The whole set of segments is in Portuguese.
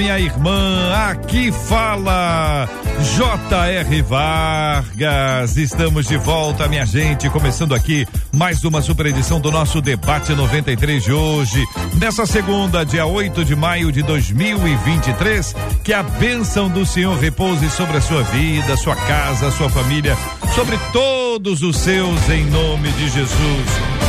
minha irmã. Aqui fala J.R. Vargas. Estamos de volta, minha gente. Começando aqui mais uma super edição do nosso Debate 93 de hoje. Nessa segunda, dia 8 de maio de 2023. Que a bênção do Senhor repouse sobre a sua vida, sua casa, sua família, sobre todos os seus, em nome de Jesus.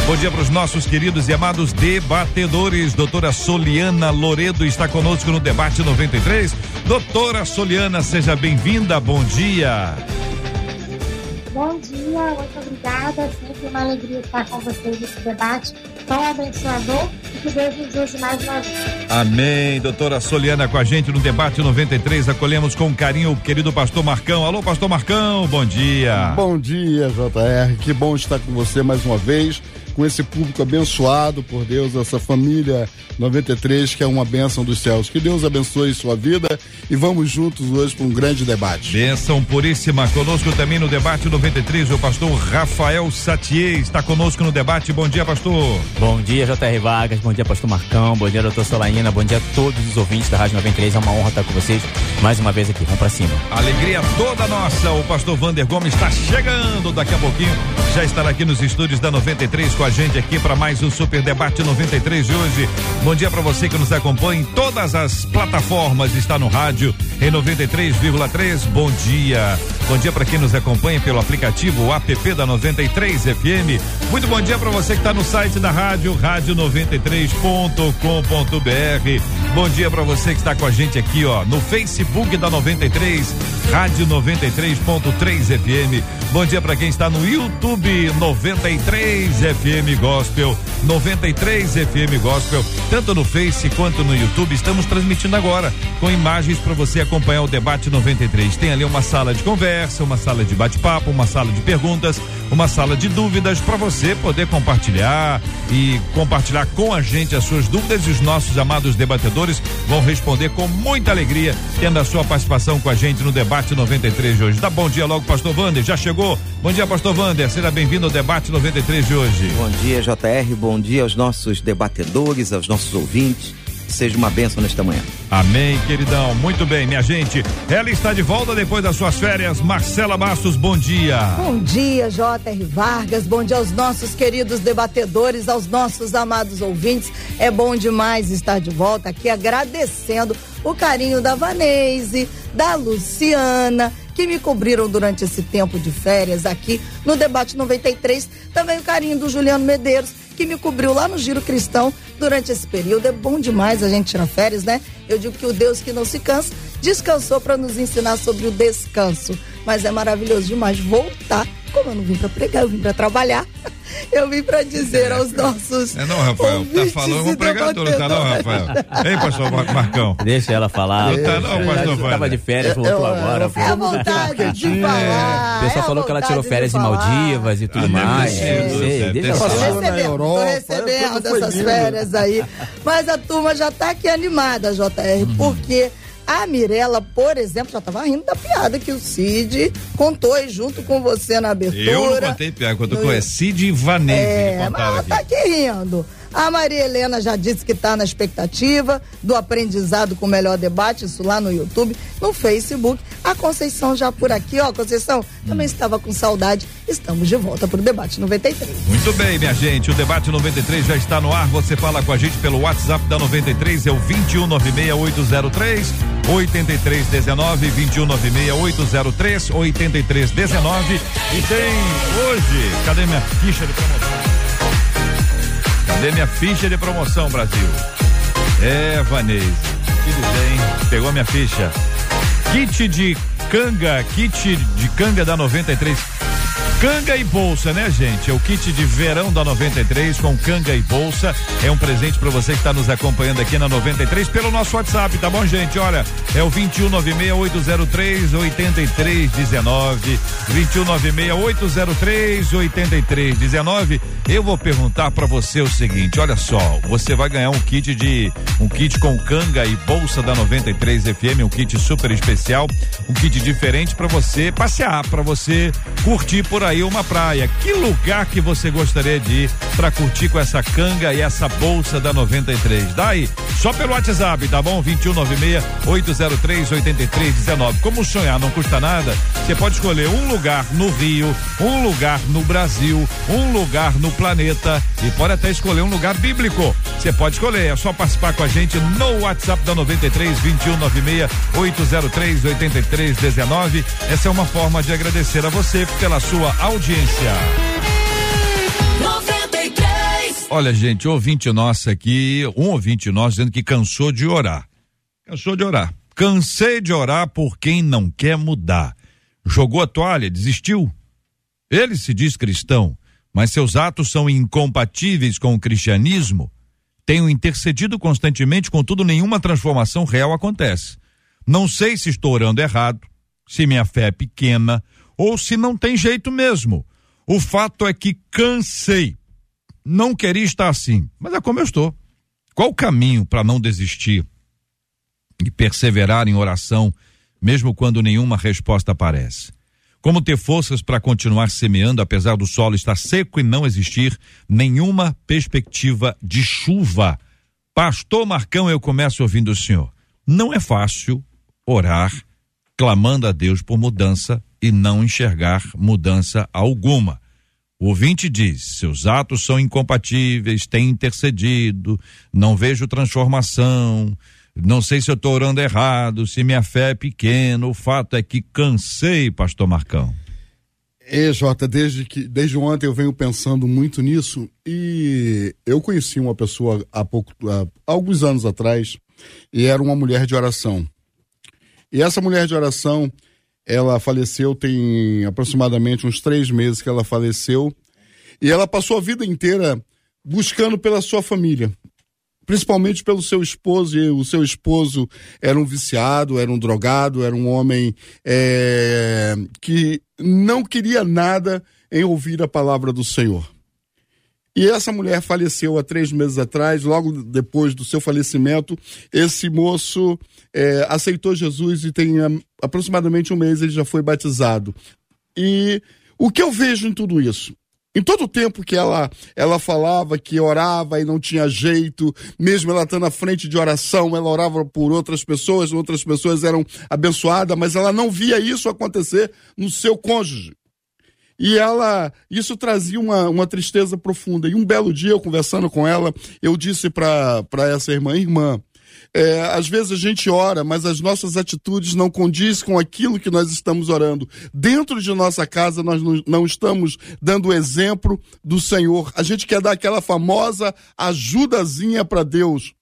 Bom dia para os nossos queridos e amados debatedores. Doutora Soliana Loredo está conosco no Debate 93. Doutora Soliana, seja bem-vinda. Bom dia. Bom dia, muito obrigada. Sempre uma alegria estar com vocês nesse debate tão abençoador e que Deus nos use mais uma vez. Amém. Doutora Soliana com a gente no Debate 93. Acolhemos com carinho o querido pastor Marcão. Alô, pastor Marcão, bom dia. Bom dia, JR. Que bom estar com você mais uma vez com esse público abençoado por Deus, essa família 93, que é uma bênção dos céus. Que Deus abençoe sua vida e vamos juntos hoje para um grande debate. Bênção puríssima. Conosco também no debate 93, o pastor Rafael Satier está conosco no debate. Bom dia, pastor. Bom dia, JR Vargas. Bom dia, pastor Marcão. Bom dia, doutor Solaina. Bom dia a todos os ouvintes da Rádio 93. É uma honra estar com vocês mais uma vez aqui. Vamos para cima. Alegria toda nossa. O pastor Vander Gomes está chegando daqui a pouquinho. Já estará aqui nos estúdios da 93 com a gente aqui para mais um Super Debate 93 de hoje. Bom dia para você que nos acompanha em todas as plataformas, está no rádio em 93,3. Bom dia. Bom dia para quem nos acompanha pelo aplicativo app da 93 FM. Muito bom dia para você que está no site da rádio, rádio93.com.br. Bom dia para você que está com a gente aqui, ó, no Facebook da 93, Rádio 93.3 FM. Bom dia para quem está no YouTube 93 FM Gospel, 93 FM Gospel, tanto no Face quanto no YouTube. Estamos transmitindo agora com imagens para você acompanhar o debate 93. Tem ali uma sala de conversa, uma sala de bate-papo, uma sala de perguntas, uma sala de dúvidas para você poder compartilhar e compartilhar com a gente as suas dúvidas e os nossos amados debatedores vão responder com muita alegria, tendo a sua participação com a gente no debate 93 de hoje. Dá bom dia logo, pastor Wander. Já chegou? Bom dia, pastor Wander. Seja bem-vindo ao debate 93 de hoje. Bom dia, JR. Bom dia aos nossos debatedores, aos nossos ouvintes. Seja uma bênção nesta manhã. Amém, queridão. Muito bem, minha gente. Ela está de volta depois das suas férias. Marcela Bastos, bom dia. Bom dia, J.R. Vargas. Bom dia aos nossos queridos debatedores, aos nossos amados ouvintes. É bom demais estar de volta aqui agradecendo o carinho da Vanese, da Luciana, que me cobriram durante esse tempo de férias aqui no Debate 93. Também o carinho do Juliano Medeiros, que me cobriu lá no Giro Cristão durante esse período. É bom demais a gente tirar férias, né? Eu digo que o Deus que não se cansa descansou para nos ensinar sobre o descanso. Mas é maravilhoso demais voltar. Como eu não vim para pregar, eu vim para trabalhar. Eu vim para dizer aos nossos. É não, Rafael. Tá falando com o pregador, não tá não, Rafael? Ei, pastor Marcão. Deixa ela falar. Não tá não, pastor Ela Tava de férias, voltou agora. É a vontade de falar. O pessoal é falou que ela tirou férias de em. Maldivas e tudo Ah, mais. deixa Tô falar. Tô recebendo lindo. férias aí. Mas a turma já tá aqui animada, JR, Uhum. porque a Mirella, por exemplo, já tava rindo da piada que o Cid contou aí junto com você na abertura. Eu não contei piada, quando No- conheci Cid e Vanese É, mas ela aqui. tá aqui rindo. A Maria Helena já disse que está na expectativa do aprendizado com o melhor debate, isso lá no YouTube, no Facebook. A Conceição já por aqui, ó, Conceição, também estava com saudade. Estamos de volta pro debate 93. Muito bem, minha gente. O debate 93 já está no ar. Você fala com a gente pelo WhatsApp da 93, é o 2196803 8319 2196803 8319 e tem hoje, cadê minha ficha de promoção? Cadê minha ficha de promoção, Brasil? É, Vanese. Dizer, hein? Pegou minha ficha. Kit de canga, kit de canga da 93. Canga e bolsa, né, gente? É o kit de verão da 93 com canga e bolsa. É um presente para você que está nos acompanhando aqui na 93 pelo nosso WhatsApp, tá bom, gente? Olha, é o 2196803 8319. 2196803 8319. Eu vou perguntar para você o seguinte, olha só, você vai ganhar um kit de um kit com canga e bolsa da 93 FM, um kit super especial, um kit diferente para você passear, para você curtir por aí aí uma praia. Que lugar que você gostaria de ir para curtir com essa canga e essa bolsa da 93? Daí, só pelo WhatsApp, tá bom? 2196 803 8319. Como sonhar não custa nada, você pode escolher um lugar no Rio, um lugar no Brasil, um lugar no planeta e pode até escolher um lugar bíblico. Você pode escolher, é só participar com a gente no WhatsApp da 93 2196 803 8319. Essa é uma forma de agradecer a você pela sua audiência. 93. Olha, gente, ouvinte nossa aqui, um ouvinte nosso dizendo que cansou de orar. Cansou de orar. Cansei de orar por quem não quer mudar. Jogou a toalha, desistiu. Ele se diz cristão, mas seus atos são incompatíveis com o cristianismo. Tenho intercedido constantemente, contudo, nenhuma transformação real acontece. Não sei se estou orando errado, se minha fé é pequena ou se não tem jeito mesmo. O fato é que cansei. Não queria estar assim, mas é como eu estou. Qual o caminho para não desistir e perseverar em oração, mesmo quando nenhuma resposta aparece? Como ter forças para continuar semeando, apesar do solo estar seco e não existir nenhuma perspectiva de chuva? Pastor Marcão, eu começo ouvindo o senhor. Não é fácil orar clamando a Deus por mudança e não enxergar mudança alguma. O ouvinte diz: seus atos são incompatíveis, tem intercedido, não vejo transformação, não sei se eu estou orando errado, se minha fé é pequena. O fato é que cansei, Pastor Marcão. É, Jota, desde, que, desde ontem eu venho pensando muito nisso e eu conheci uma pessoa há, pouco, há alguns anos atrás e era uma mulher de oração. E essa mulher de oração, ela faleceu tem aproximadamente uns três meses que ela faleceu. E ela passou a vida inteira buscando pela sua família. Principalmente pelo seu esposo, e o seu esposo era um viciado, era um drogado, era um homem é, que não queria nada em ouvir a palavra do Senhor. E essa mulher faleceu há três meses atrás, logo depois do seu falecimento, esse moço é, aceitou Jesus e tem um, aproximadamente um mês ele já foi batizado. E o que eu vejo em tudo isso? Em todo o tempo que ela, ela falava que orava e não tinha jeito, mesmo ela estando na frente de oração, ela orava por outras pessoas, outras pessoas eram abençoadas, mas ela não via isso acontecer no seu cônjuge. E ela, isso trazia uma, uma tristeza profunda. E um belo dia, eu conversando com ela, eu disse para essa irmã, irmã, é, às vezes a gente ora, mas as nossas atitudes não condizem com aquilo que nós estamos orando. Dentro de nossa casa, nós não estamos dando exemplo do Senhor. A gente quer dar aquela famosa ajudazinha para Deus.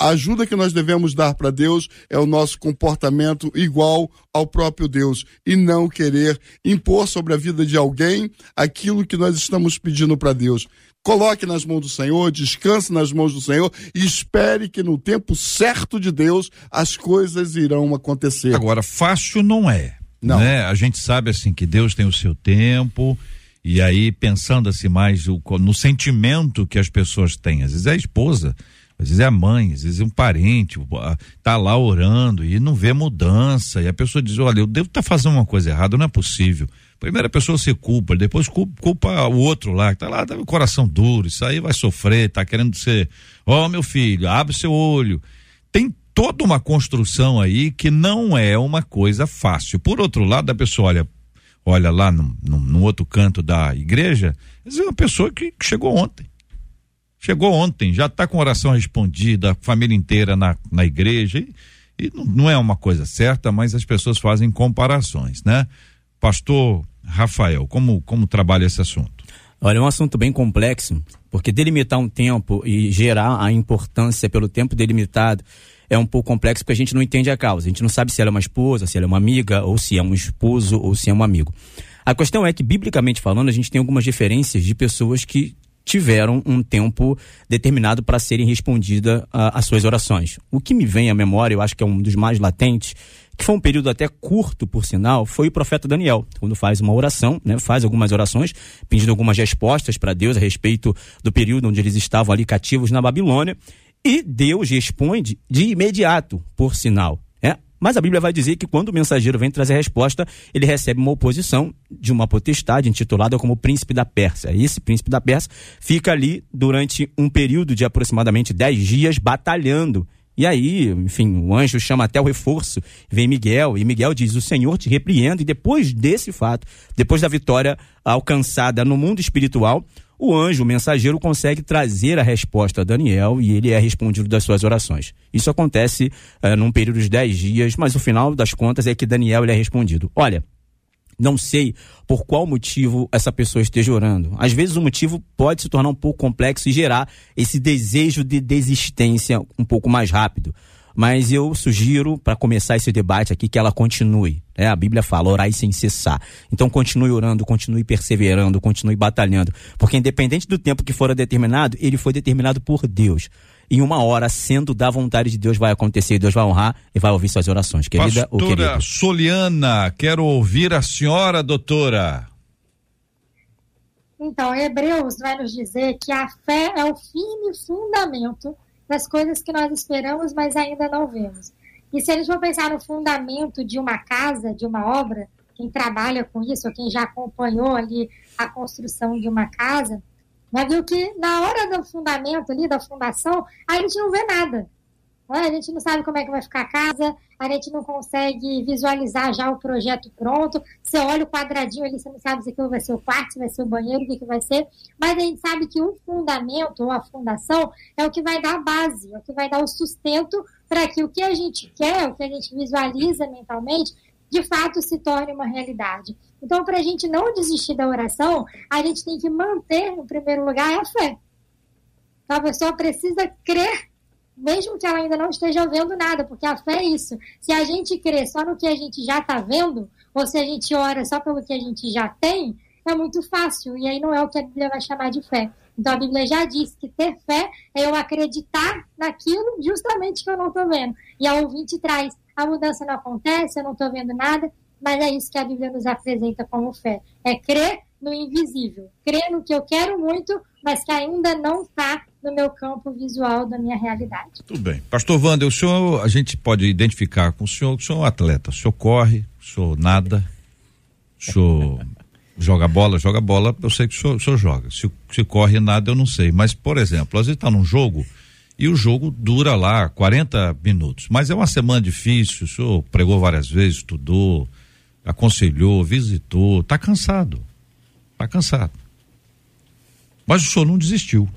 A ajuda que nós devemos dar para Deus é o nosso comportamento igual ao próprio Deus e não querer impor sobre a vida de alguém aquilo que nós estamos pedindo para Deus. Coloque nas mãos do Senhor, descanse nas mãos do Senhor e espere que no tempo certo de Deus as coisas irão acontecer. Agora, fácil não é. Não. Né? A gente sabe assim que Deus tem o seu tempo. E aí, pensando assim mais no sentimento que as pessoas têm, às vezes é a esposa às vezes é a mãe, às vezes é um parente, tá lá orando e não vê mudança. E a pessoa diz: Olha, eu devo estar tá fazendo uma coisa errada, não é possível. Primeiro a pessoa se culpa, depois culpa, culpa o outro lá, que tá lá, tá com o coração duro, isso aí vai sofrer, tá querendo ser, ó oh, meu filho, abre seu olho. Tem toda uma construção aí que não é uma coisa fácil. Por outro lado, a pessoa olha, olha lá no, no, no outro canto da igreja, é uma pessoa que chegou ontem Chegou ontem, já está com oração respondida, família inteira na, na igreja. E, e não, não, é uma coisa certa, mas as pessoas fazem comparações, né? Pastor Rafael, como, como trabalha esse assunto? Olha, é um assunto bem complexo, porque delimitar um tempo e gerar a importância pelo tempo delimitado é um pouco complexo porque a gente não entende a causa. A gente não sabe se ela é uma esposa, se ela é uma amiga, ou se é um esposo, ou se é um amigo. A questão é que, biblicamente falando, a gente tem algumas referências de pessoas que tiveram um tempo determinado para serem respondidas as suas orações. O que me vem à memória, eu acho que é um dos mais latentes, que foi um período até curto, por sinal, foi o profeta Daniel, quando faz uma oração, né, faz algumas orações, pedindo algumas respostas para Deus a respeito do período onde eles estavam ali cativos na Babilônia, e Deus responde de imediato, por sinal. Mas a Bíblia vai dizer que quando o mensageiro vem trazer a resposta, ele recebe uma oposição de uma potestade intitulada como príncipe da Pérsia. Esse príncipe da Pérsia fica ali durante um período de aproximadamente 10 dias batalhando. E aí, enfim, o anjo chama até o reforço, vem Miguel, e Miguel diz: O Senhor te repreenda. E depois desse fato, depois da vitória alcançada no mundo espiritual, o anjo, o mensageiro, consegue trazer a resposta a Daniel e ele é respondido das suas orações. Isso acontece uh, num período de 10 dias, mas o final das contas é que Daniel ele é respondido. Olha, não sei por qual motivo essa pessoa esteja orando. Às vezes o motivo pode se tornar um pouco complexo e gerar esse desejo de desistência um pouco mais rápido. Mas eu sugiro, para começar esse debate aqui, que ela continue. Né? A Bíblia fala, orai sem cessar. Então continue orando, continue perseverando, continue batalhando. Porque independente do tempo que fora determinado, ele foi determinado por Deus. Em uma hora, sendo da vontade de Deus, vai acontecer, Deus vai honrar e vai ouvir suas orações. Querida Pastora ou querido? Soliana, quero ouvir a senhora, doutora. Então, Hebreus vai nos dizer que a fé é o firme fundamento das coisas que nós esperamos, mas ainda não vemos. E se gente for pensar no fundamento de uma casa, de uma obra, quem trabalha com isso, ou quem já acompanhou ali a construção de uma casa, vai ver que na hora do fundamento ali, da fundação, a gente não vê nada. A gente não sabe como é que vai ficar a casa, a gente não consegue visualizar já o projeto pronto. Você olha o quadradinho ali, você não sabe se aquilo vai ser o quarto, se vai ser o banheiro, o que, que vai ser. Mas a gente sabe que o fundamento ou a fundação é o que vai dar a base, é o que vai dar o sustento para que o que a gente quer, o que a gente visualiza mentalmente, de fato se torne uma realidade. Então, para a gente não desistir da oração, a gente tem que manter, no primeiro lugar, a fé. Então, a pessoa precisa crer mesmo que ela ainda não esteja vendo nada, porque a fé é isso. Se a gente crê só no que a gente já está vendo, ou se a gente ora só pelo que a gente já tem, é muito fácil, e aí não é o que a Bíblia vai chamar de fé. Então a Bíblia já diz que ter fé é eu acreditar naquilo justamente que eu não estou vendo. E a ouvinte traz, a mudança não acontece, eu não estou vendo nada, mas é isso que a Bíblia nos apresenta como fé. É crer no invisível, crer no que eu quero muito, mas que ainda não está no meu campo visual da minha realidade. Tudo bem. Pastor Wander, o senhor, a gente pode identificar com o senhor, o senhor é um atleta, o senhor corre, o senhor nada, o senhor joga bola, joga bola, eu sei que o senhor, o senhor joga. Se, se corre nada, eu não sei. Mas, por exemplo, às vezes está num jogo e o jogo dura lá 40 minutos. Mas é uma semana difícil, o senhor pregou várias vezes, estudou, aconselhou, visitou, está cansado. Está cansado. Mas o senhor não desistiu.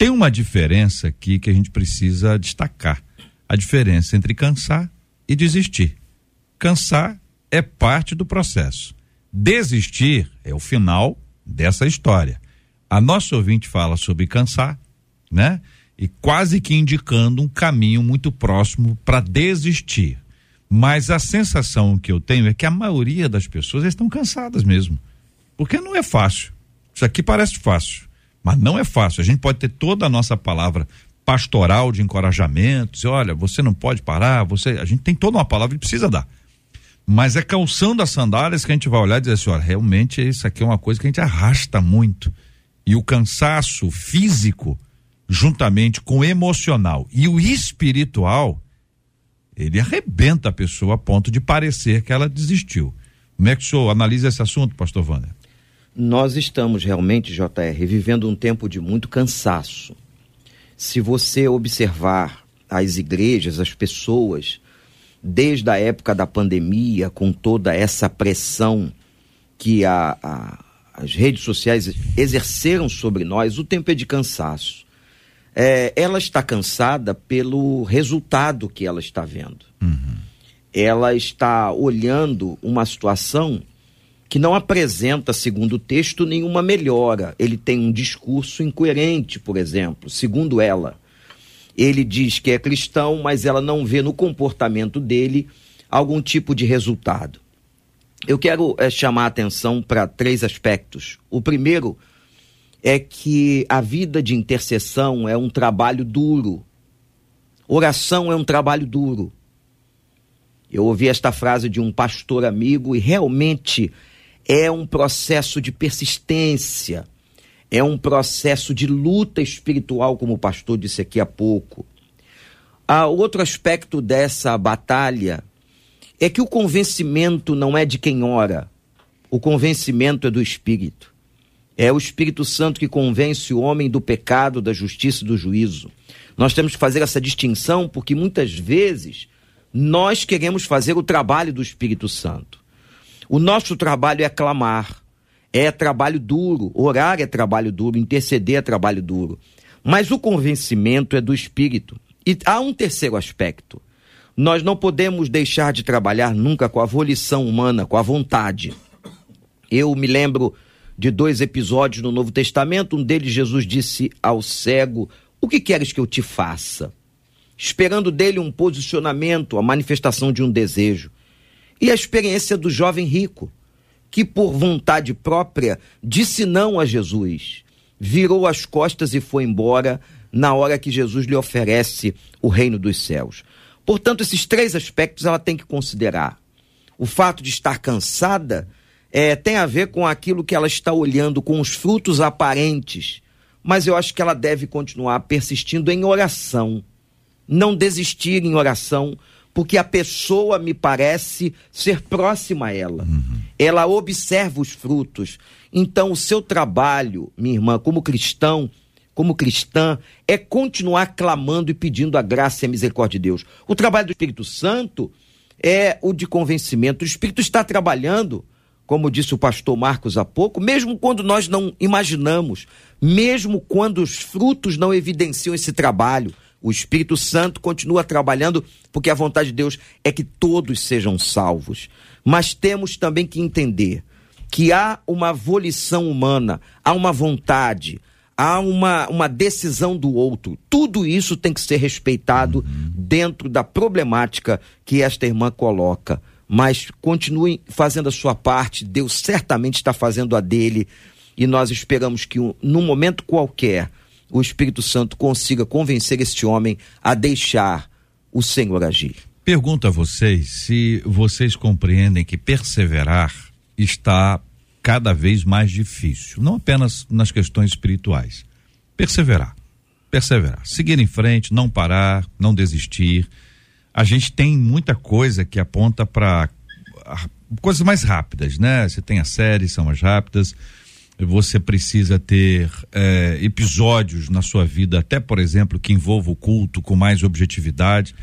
Tem uma diferença aqui que a gente precisa destacar: a diferença entre cansar e desistir. Cansar é parte do processo. Desistir é o final dessa história. A nossa ouvinte fala sobre cansar, né? E quase que indicando um caminho muito próximo para desistir. Mas a sensação que eu tenho é que a maioria das pessoas estão cansadas mesmo. Porque não é fácil. Isso aqui parece fácil. Mas não é fácil. A gente pode ter toda a nossa palavra pastoral de encorajamento, dizer, olha, você não pode parar, você, a gente tem toda uma palavra e precisa dar. Mas é calçando as sandálias que a gente vai olhar e dizer assim, olha, realmente isso aqui é uma coisa que a gente arrasta muito. E o cansaço físico, juntamente com o emocional e o espiritual, ele arrebenta a pessoa a ponto de parecer que ela desistiu. Como é que o senhor analisa esse assunto, pastor Wander? Nós estamos realmente, JR, vivendo um tempo de muito cansaço. Se você observar as igrejas, as pessoas, desde a época da pandemia, com toda essa pressão que a, a, as redes sociais exerceram sobre nós, o tempo é de cansaço. É, ela está cansada pelo resultado que ela está vendo. Uhum. Ela está olhando uma situação que não apresenta, segundo o texto, nenhuma melhora. Ele tem um discurso incoerente, por exemplo, segundo ela. Ele diz que é cristão, mas ela não vê no comportamento dele algum tipo de resultado. Eu quero é, chamar a atenção para três aspectos. O primeiro é que a vida de intercessão é um trabalho duro. Oração é um trabalho duro. Eu ouvi esta frase de um pastor amigo e realmente é um processo de persistência, é um processo de luta espiritual, como o pastor disse aqui há pouco. Ah, outro aspecto dessa batalha é que o convencimento não é de quem ora, o convencimento é do Espírito. É o Espírito Santo que convence o homem do pecado, da justiça e do juízo. Nós temos que fazer essa distinção porque muitas vezes nós queremos fazer o trabalho do Espírito Santo. O nosso trabalho é clamar, é trabalho duro, orar é trabalho duro, interceder é trabalho duro. Mas o convencimento é do Espírito. E há um terceiro aspecto. Nós não podemos deixar de trabalhar nunca com a volição humana, com a vontade. Eu me lembro de dois episódios no Novo Testamento. Um deles, Jesus disse ao cego: O que queres que eu te faça? Esperando dele um posicionamento, a manifestação de um desejo. E a experiência do jovem rico, que por vontade própria disse não a Jesus, virou as costas e foi embora na hora que Jesus lhe oferece o reino dos céus. Portanto, esses três aspectos ela tem que considerar. O fato de estar cansada é, tem a ver com aquilo que ela está olhando, com os frutos aparentes, mas eu acho que ela deve continuar persistindo em oração, não desistir em oração, porque a pessoa me parece ser próxima a ela. Uhum. Ela observa os frutos. Então, o seu trabalho, minha irmã, como cristão, como cristã, é continuar clamando e pedindo a graça e a misericórdia de Deus. O trabalho do Espírito Santo é o de convencimento. O Espírito está trabalhando, como disse o pastor Marcos há pouco, mesmo quando nós não imaginamos, mesmo quando os frutos não evidenciam esse trabalho. O Espírito Santo continua trabalhando, porque a vontade de Deus é que todos sejam salvos. Mas temos também que entender que há uma volição humana, há uma vontade, há uma, uma decisão do outro. Tudo isso tem que ser respeitado dentro da problemática que esta irmã coloca. Mas continue fazendo a sua parte, Deus certamente está fazendo a dele, e nós esperamos que, num momento qualquer, o Espírito Santo consiga convencer este homem a deixar o Senhor agir. Pergunto a vocês se vocês compreendem que perseverar está cada vez mais difícil, não apenas nas questões espirituais. Perseverar, perseverar, seguir em frente, não parar, não desistir. A gente tem muita coisa que aponta para coisas mais rápidas, né? Você tem as séries, são mais rápidas. Você precisa ter é, episódios na sua vida, até por exemplo, que envolva o culto com mais objetividade.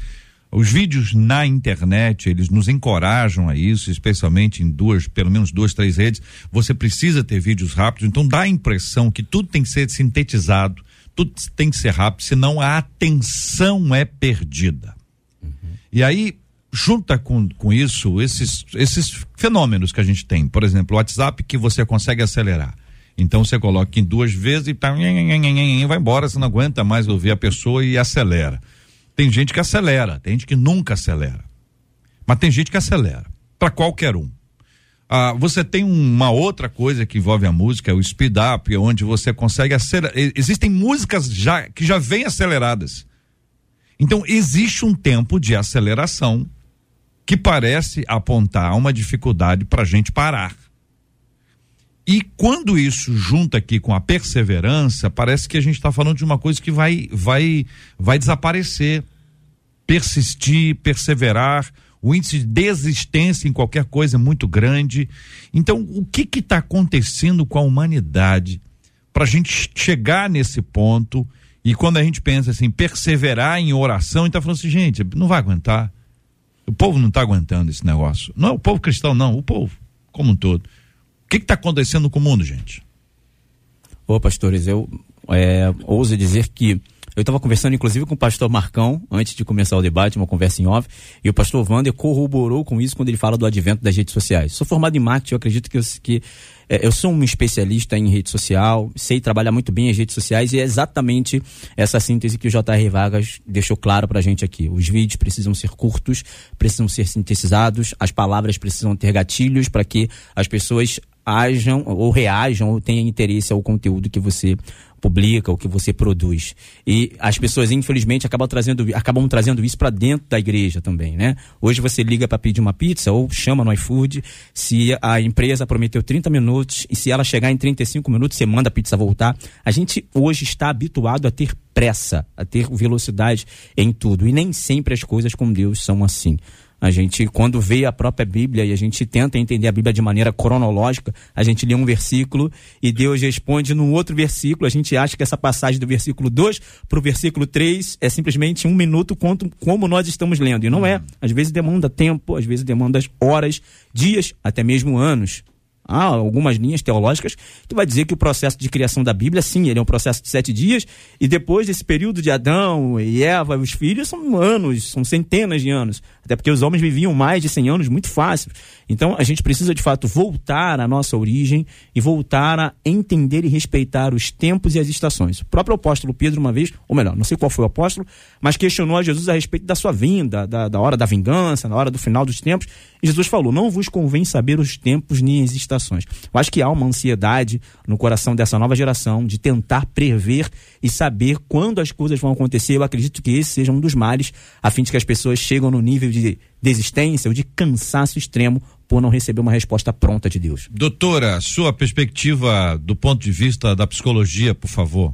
Os vídeos na internet, eles nos encorajam a isso, especialmente em duas, pelo menos duas, três redes. Você precisa ter vídeos rápidos, então dá a impressão que tudo tem que ser sintetizado, tudo tem que ser rápido, senão a atenção é perdida. Uhum. E aí, junta com, com isso esses, esses fenômenos que a gente tem. Por exemplo, o WhatsApp que você consegue acelerar. Então você coloca em duas vezes e vai embora, você não aguenta mais ouvir a pessoa e acelera. Tem gente que acelera, tem gente que nunca acelera. Mas tem gente que acelera, para qualquer um. Ah, você tem uma outra coisa que envolve a música, o speed up, onde você consegue acelerar. Existem músicas já que já vêm aceleradas. Então existe um tempo de aceleração que parece apontar uma dificuldade para a gente parar. E quando isso junta aqui com a perseverança, parece que a gente está falando de uma coisa que vai, vai, vai desaparecer. Persistir, perseverar, o índice de desistência em qualquer coisa é muito grande. Então, o que está acontecendo com a humanidade para a gente chegar nesse ponto? E quando a gente pensa assim, perseverar em oração, então falando assim, gente, não vai aguentar. O povo não está aguentando esse negócio. Não é o povo cristão, não, o povo como um todo. O que está acontecendo com o mundo, gente? Ô, pastores, eu é, ouso dizer que Eu estava conversando, inclusive, com o pastor Marcão, antes de começar o debate, uma conversa em off, e o pastor Wander corroborou com isso quando ele fala do advento das redes sociais. Sou formado em marketing, eu acredito que, eu, que é, eu sou um especialista em rede social, sei trabalhar muito bem as redes sociais e é exatamente essa síntese que o J.R. Vargas deixou claro pra gente aqui. Os vídeos precisam ser curtos, precisam ser sintetizados, as palavras precisam ter gatilhos para que as pessoas ajam ou reajam ou tenham interesse ao conteúdo que você publica, o que você produz. E as pessoas, infelizmente, acabam trazendo, acabam trazendo isso para dentro da igreja também, né? Hoje você liga para pedir uma pizza ou chama no iFood, se a empresa prometeu 30 minutos e se ela chegar em 35 minutos, você manda a pizza voltar. A gente hoje está habituado a ter pressa, a ter velocidade em tudo. E nem sempre as coisas com Deus são assim. A gente, quando vê a própria Bíblia e a gente tenta entender a Bíblia de maneira cronológica, a gente lê um versículo e Deus responde no outro versículo. A gente acha que essa passagem do versículo 2 para o versículo 3 é simplesmente um minuto quanto, como nós estamos lendo. E não é. Às vezes demanda tempo, às vezes demanda horas, dias, até mesmo anos. Há algumas linhas teológicas que vai dizer que o processo de criação da Bíblia, sim, ele é um processo de sete dias, e depois desse período de Adão e Eva e os filhos, são anos, são centenas de anos. Até porque os homens viviam mais de 100 anos muito fácil. Então a gente precisa de fato voltar à nossa origem e voltar a entender e respeitar os tempos e as estações. O próprio apóstolo Pedro, uma vez, ou melhor, não sei qual foi o apóstolo, mas questionou a Jesus a respeito da sua vinda, da, da hora da vingança, na hora do final dos tempos. E Jesus falou: Não vos convém saber os tempos nem as estações. Eu acho que há uma ansiedade no coração dessa nova geração de tentar prever e saber quando as coisas vão acontecer. Eu acredito que esse seja um dos males, a fim de que as pessoas chegam no nível de desistência ou de cansaço extremo por não receber uma resposta pronta de Deus. Doutora, sua perspectiva do ponto de vista da psicologia, por favor.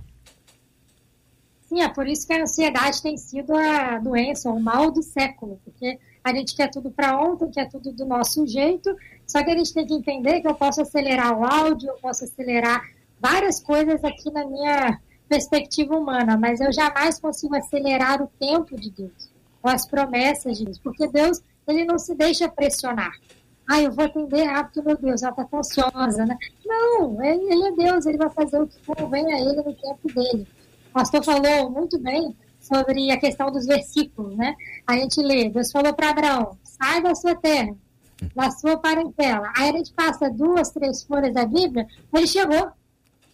Sim, é por isso que a ansiedade tem sido a doença, o mal do século, porque a gente quer tudo para ontem, quer tudo do nosso jeito, só que a gente tem que entender que eu posso acelerar o áudio, eu posso acelerar várias coisas aqui na minha perspectiva humana, mas eu jamais consigo acelerar o tempo de Deus, ou as promessas de Deus, porque Deus, ele não se deixa pressionar. Ah, eu vou atender rápido, meu Deus, ela está ansiosa, né? Não, ele, é Deus, ele vai fazer o que convém a ele no tempo dele. O pastor falou muito bem sobre a questão dos versículos, né? A gente lê, Deus falou para Abraão, sai da sua terra, da sua parentela. Aí a gente passa duas, três folhas da Bíblia, ele chegou,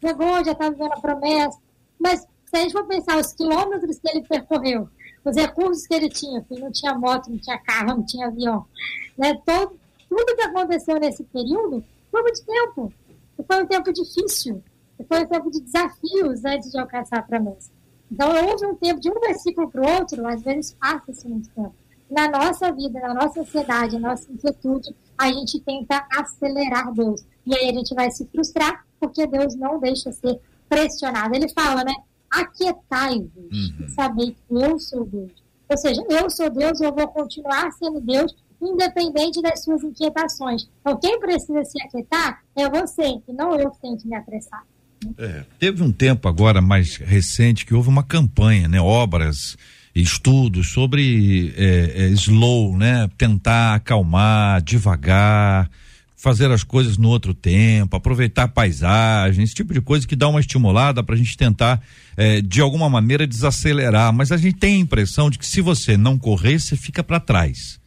chegou, já está vivendo a promessa, mas se a gente for pensar os quilômetros que ele percorreu, os recursos que ele tinha, porque não tinha moto, não tinha carro, não tinha avião, né? Todo, tudo que aconteceu nesse período foi muito tempo. E foi um tempo difícil. E foi um tempo de desafios antes de alcançar a promessa. Então, houve um tempo de um versículo para o outro, às vezes passa-se muito tempo. Na nossa vida, na nossa ansiedade, na nossa inquietude, a gente tenta acelerar Deus. E aí a gente vai se frustrar, porque Deus não deixa ser pressionado. Ele fala, né? Aquietai-vos, uhum. saber que eu sou Deus. Ou seja, eu sou Deus e eu vou continuar sendo Deus, independente das suas inquietações. Então, quem precisa se aquietar é você, e não eu que tenho que me apressar. É, teve um tempo agora mais recente que houve uma campanha, né? Obras, estudos sobre é, é, slow, né? Tentar acalmar, devagar, fazer as coisas no outro tempo, aproveitar a paisagem, esse tipo de coisa que dá uma estimulada para a gente tentar, é, de alguma maneira, desacelerar. Mas a gente tem a impressão de que se você não correr, você fica para trás.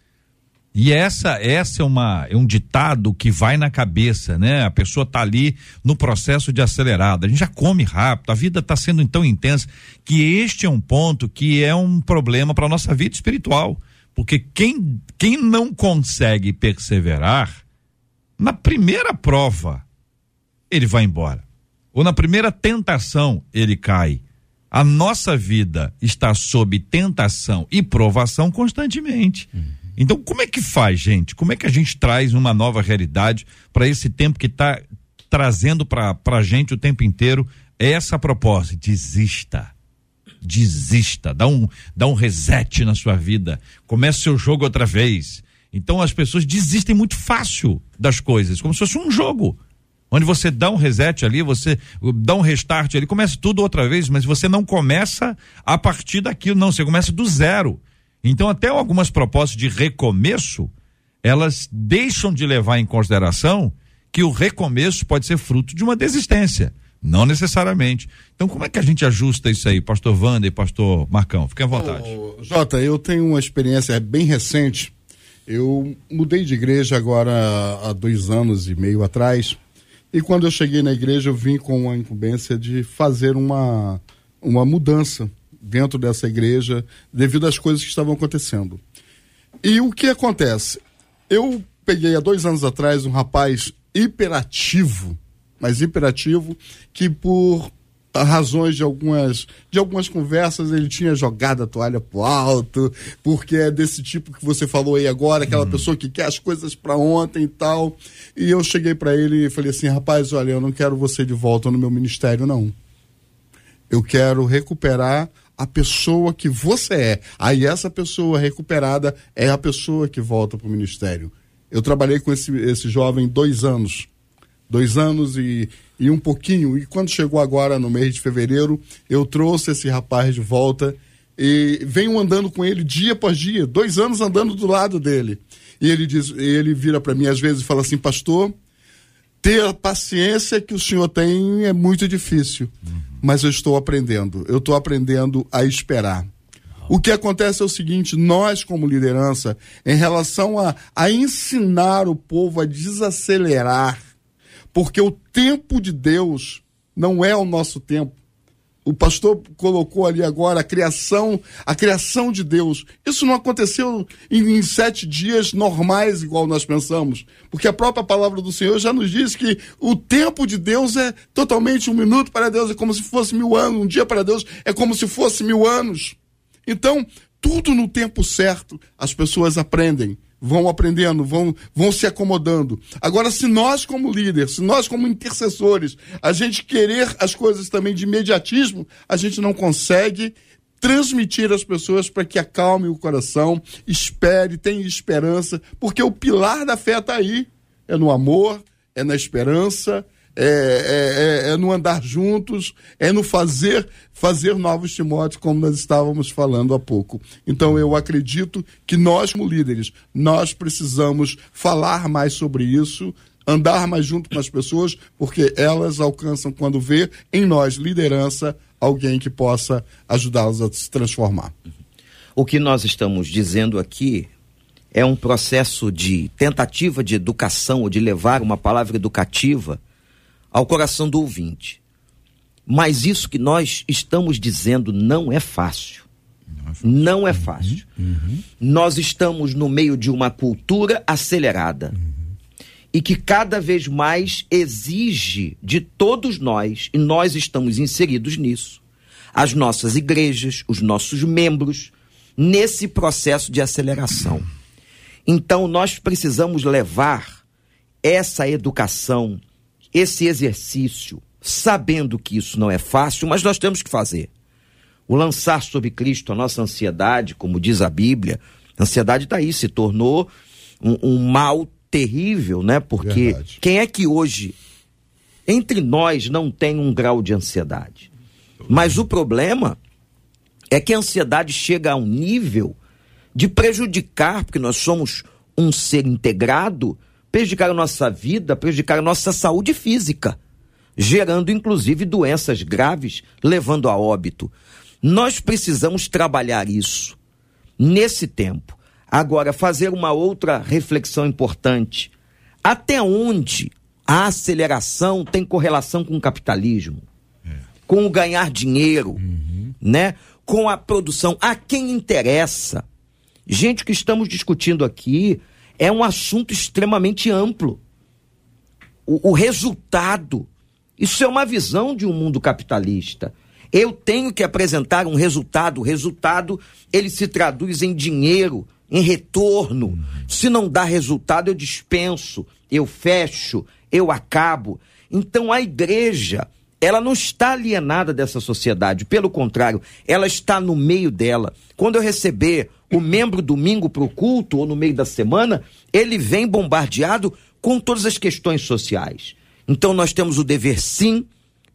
E essa essa é uma é um ditado que vai na cabeça, né? A pessoa tá ali no processo de acelerada. A gente já come rápido, a vida está sendo tão intensa que este é um ponto que é um problema para nossa vida espiritual, porque quem quem não consegue perseverar na primeira prova ele vai embora. Ou na primeira tentação ele cai. A nossa vida está sob tentação e provação constantemente. Uhum. Então, como é que faz, gente? Como é que a gente traz uma nova realidade para esse tempo que está trazendo para a gente o tempo inteiro essa proposta? Desista. Desista. Dá um, dá um reset na sua vida. Comece seu jogo outra vez. Então, as pessoas desistem muito fácil das coisas, como se fosse um jogo onde você dá um reset ali, você dá um restart ali, começa tudo outra vez, mas você não começa a partir daquilo, não, você começa do zero. Então, até algumas propostas de recomeço, elas deixam de levar em consideração que o recomeço pode ser fruto de uma desistência. Não necessariamente. Então, como é que a gente ajusta isso aí, pastor Wanda e pastor Marcão? Fique à vontade. Jota, eu tenho uma experiência bem recente. Eu mudei de igreja agora há dois anos e meio atrás. E quando eu cheguei na igreja, eu vim com a incumbência de fazer uma, uma mudança dentro dessa igreja devido às coisas que estavam acontecendo. E o que acontece? Eu peguei há dois anos atrás um rapaz hiperativo, mas hiperativo, que por razões de algumas de algumas conversas ele tinha jogado a toalha pro alto porque é desse tipo que você falou aí agora aquela pessoa que quer as coisas para ontem e tal e eu cheguei para ele e falei assim rapaz olha eu não quero você de volta no meu ministério não eu quero recuperar a pessoa que você é aí essa pessoa recuperada é a pessoa que volta pro ministério eu trabalhei com esse esse jovem dois anos dois anos e, e um pouquinho. E quando chegou agora no mês de fevereiro, eu trouxe esse rapaz de volta e venho andando com ele dia após dia, dois anos andando do lado dele. E ele diz, ele vira para mim às vezes e fala assim, pastor, ter a paciência que o senhor tem é muito difícil, mas eu estou aprendendo. Eu estou aprendendo a esperar. O que acontece é o seguinte: nós, como liderança, em relação a, a ensinar o povo a desacelerar, porque o tempo de Deus não é o nosso tempo. O pastor colocou ali agora a criação, a criação de Deus. Isso não aconteceu em, em, sete dias normais, igual nós pensamos. Porque a própria palavra do Senhor já nos diz que o tempo de Deus é totalmente um minuto para Deus, é como se fosse mil anos. Um dia para Deus é como se fosse mil anos. Então, tudo no tempo certo, as pessoas aprendem vão aprendendo, vão, vão se acomodando. Agora, se nós, como líderes, se nós, como intercessores, a gente querer as coisas também de imediatismo, a gente não consegue transmitir às pessoas para que acalme o coração, espere, tenha esperança, porque o pilar da fé está aí. É no amor, é na esperança, é, é, é, é, no andar juntos, é no fazer fazer novos Timóteos, como nós estávamos falando há pouco. Então eu acredito que nós, como líderes, nós precisamos falar mais sobre isso, andar mais junto com as pessoas, porque elas alcançam quando vê em nós liderança alguém que possa ajudá-las a se transformar. O que nós estamos dizendo aqui é um processo de tentativa de educação ou de levar uma palavra educativa ao coração do ouvinte. Mas isso que nós estamos dizendo não é fácil. Não é fácil. Uhum. Uhum. Nós estamos no meio de uma cultura acelerada uhum. e que cada vez mais exige de todos nós, e nós estamos inseridos nisso, as nossas igrejas, os nossos membros, nesse processo de aceleração. Então, nós precisamos levar essa educação esse exercício, sabendo que isso não é fácil, mas nós temos que fazer. O lançar sobre Cristo a nossa ansiedade, como diz a Bíblia, a ansiedade está aí, se tornou um, um, mal terrível, né? Porque Verdade. quem é que hoje, entre nós, não tem um grau de ansiedade? Mas o problema é que a ansiedade chega a um nível de prejudicar, porque nós somos um ser integrado, prejudicar a nossa vida, prejudicar a nossa saúde física, gerando inclusive doenças graves, levando a óbito. Nós precisamos trabalhar isso nesse tempo. Agora, fazer uma outra reflexão importante. Até onde a aceleração tem correlação com o capitalismo? É. Com o ganhar dinheiro, uhum. né? Com a produção. A quem interessa? Gente, o que estamos discutindo aqui é um assunto extremamente amplo. O, o resultado. Isso é uma visão de um mundo capitalista. Eu tenho que apresentar um resultado. O resultado, ele se traduz em dinheiro, em retorno. Se não dá resultado, eu dispenso, eu fecho, eu acabo. Então a igreja, ela não está alienada dessa sociedade, pelo contrário, ela está no meio dela. Quando eu receber o membro domingo para o culto ou no meio da semana, ele vem bombardeado com todas as questões sociais. Então nós temos o dever sim,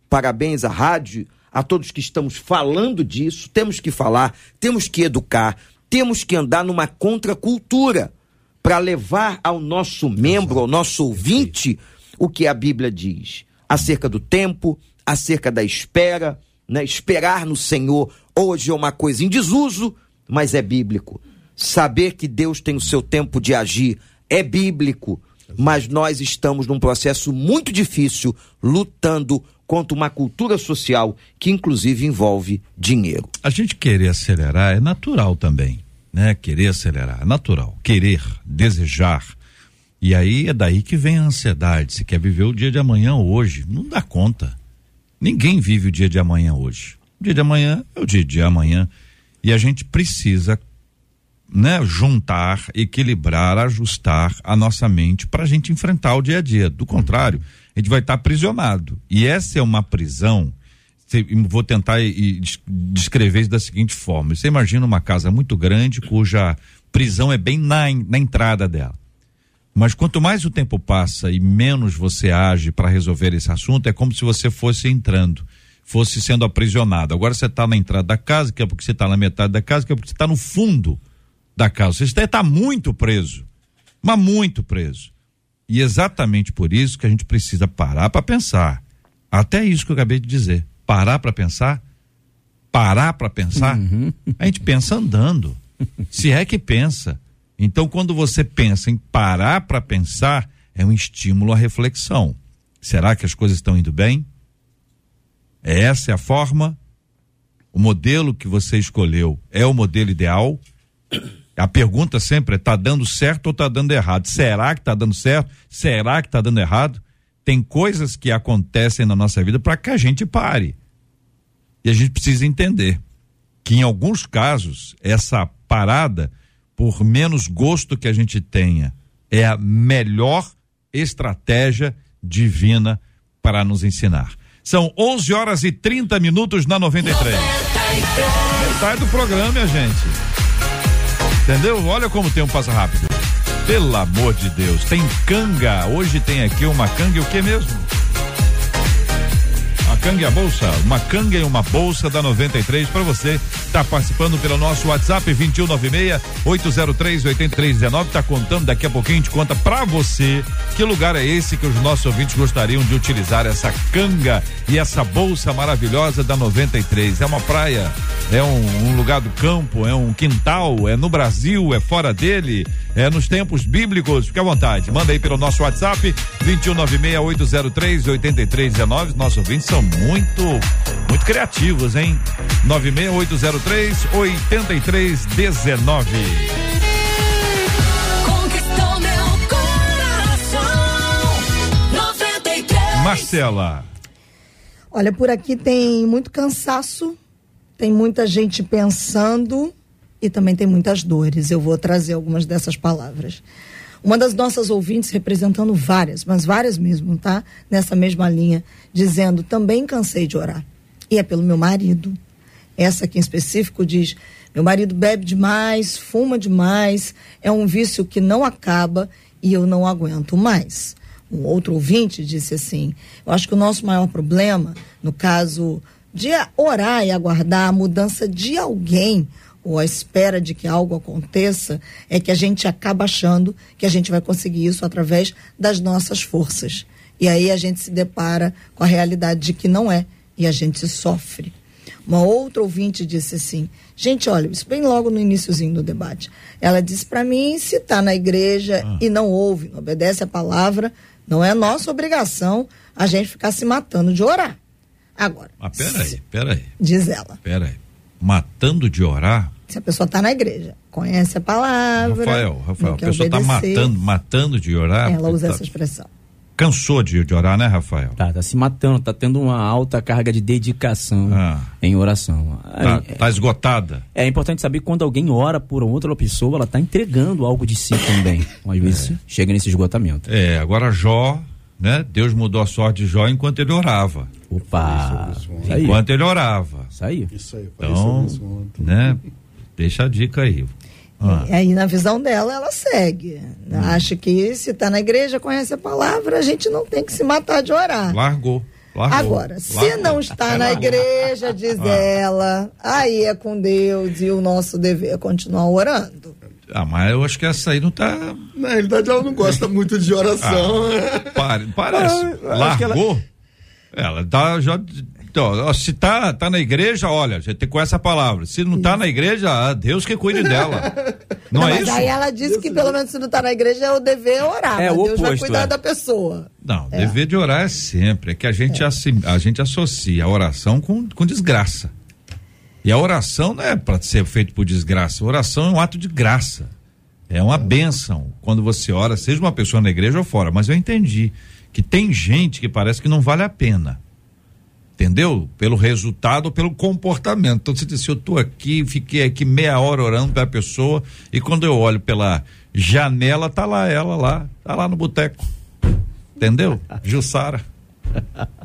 parabéns à rádio, a todos que estamos falando disso, temos que falar, temos que educar, temos que andar numa contracultura para levar ao nosso membro, ao nosso ouvinte, o que a Bíblia diz acerca do tempo, acerca da espera, né? Esperar no Senhor hoje é uma coisa em desuso, mas é bíblico. Saber que Deus tem o seu tempo de agir é bíblico, mas nós estamos num processo muito difícil lutando contra uma cultura social que inclusive envolve dinheiro. A gente querer acelerar é natural também, né? Querer acelerar é natural, querer, desejar. E aí é daí que vem a ansiedade. Se quer viver o dia de amanhã hoje, não dá conta. Ninguém vive o dia de amanhã hoje. O dia de amanhã é o dia de amanhã. E a gente precisa né, juntar, equilibrar, ajustar a nossa mente para a gente enfrentar o dia a dia. Do contrário, a gente vai estar tá aprisionado. E essa é uma prisão. Vou tentar descrever isso da seguinte forma: você imagina uma casa muito grande cuja prisão é bem na, na entrada dela. Mas quanto mais o tempo passa e menos você age para resolver esse assunto, é como se você fosse entrando, fosse sendo aprisionado. Agora você está na entrada da casa, que é porque você está na metade da casa, que é porque você está no fundo da casa. Você está muito preso, mas muito preso. E exatamente por isso que a gente precisa parar para pensar. Até isso que eu acabei de dizer. Parar para pensar. Parar para pensar. Uhum. A gente pensa andando. Se é que pensa. Então, quando você pensa em parar para pensar, é um estímulo à reflexão. Será que as coisas estão indo bem? Essa é a forma? O modelo que você escolheu é o modelo ideal? A pergunta sempre é: está dando certo ou está dando errado? Será que está dando certo? Será que está dando errado? Tem coisas que acontecem na nossa vida para que a gente pare. E a gente precisa entender que, em alguns casos, essa parada por menos gosto que a gente tenha, é a melhor estratégia divina para nos ensinar. São 11 horas e 30 minutos na 93. Metade do programa, minha gente. Entendeu? Olha como o tempo passa rápido. Pelo amor de Deus, tem canga. Hoje tem aqui uma canga e o que mesmo? Canga e a bolsa, uma canga e uma bolsa da 93 para você. Tá participando pelo nosso WhatsApp 2196 803 8319. Tá contando daqui a pouquinho a gente conta para você que lugar é esse que os nossos ouvintes gostariam de utilizar essa canga e essa bolsa maravilhosa da 93. É uma praia, é um, um lugar do campo, é um quintal, é no Brasil, é fora dele, é nos tempos bíblicos. Fique à vontade. Manda aí pelo nosso WhatsApp 2196 803 8319. Nossos ouvintes são muito, muito criativos, hein? 96803 8319. Conquistou meu coração. 93. Marcela. Olha, por aqui tem muito cansaço, tem muita gente pensando e também tem muitas dores. Eu vou trazer algumas dessas palavras. Uma das nossas ouvintes, representando várias, mas várias mesmo, tá? Nessa mesma linha, dizendo: também cansei de orar. E é pelo meu marido. Essa aqui em específico diz: meu marido bebe demais, fuma demais, é um vício que não acaba e eu não aguento mais. Um outro ouvinte disse assim: eu acho que o nosso maior problema, no caso de orar e aguardar a mudança de alguém ou a espera de que algo aconteça, é que a gente acaba achando que a gente vai conseguir isso através das nossas forças. E aí a gente se depara com a realidade de que não é, e a gente sofre. Uma outra ouvinte disse assim: gente, olha, isso bem logo no iníciozinho do debate. Ela disse para mim: se está na igreja ah. e não ouve, não obedece a palavra, não é nossa obrigação a gente ficar se matando de orar. Agora. Mas peraí, peraí. Diz ela. Peraí. Matando de orar? Se a pessoa está na igreja, conhece a palavra. Rafael, Rafael, a pessoa está matando, matando de orar. Ela usa tá, essa expressão. Cansou de, de orar, né, Rafael? Tá, tá se matando, tá tendo uma alta carga de dedicação ah. em oração. Tá, é, tá esgotada. É, é importante saber que quando alguém ora por outra pessoa, ela está entregando algo de si também. Às vezes é. chega nesse esgotamento. É, agora Jó, né? Deus mudou a sorte de Jó enquanto ele orava. Opa! Enquanto ele orava. Isso aí. Isso aí, então, né? Deixa a dica aí. Ah. E aí, na visão dela, ela segue. Hum. Acha que se está na igreja, conhece a palavra, a gente não tem que se matar de orar. Largou. Largou. Agora, Largou. se não está na igreja, diz ah. ela, aí é com Deus e o nosso dever é continuar orando. Ah, mas eu acho que essa aí não está. Na realidade, ela não gosta muito de oração. Ah, pare, parece. Ah, Largou? Ela... Ela tá já. Então, se tá, tá na igreja, olha, tem com essa palavra. Se não tá na igreja, ah, Deus que cuide dela. Não, Não, é mas isso? aí ela disse que pelo menos se não tá na igreja é o dever orar. É o Deus vai oposto, cuidar é. da pessoa. Não, dever de orar é sempre. É que a gente, assi- a gente associa a oração com, com desgraça. E a oração não é para ser feito por desgraça. A oração é um ato de graça. É uma bênção. Quando você ora, seja uma pessoa na igreja ou fora. Mas eu entendi que tem gente que parece que não vale a pena. Entendeu? Pelo resultado pelo comportamento. Então você diz assim, eu tô aqui, fiquei aqui meia hora orando pela pessoa e quando eu olho pela janela, tá lá ela lá, tá lá no boteco. Entendeu? Jussara.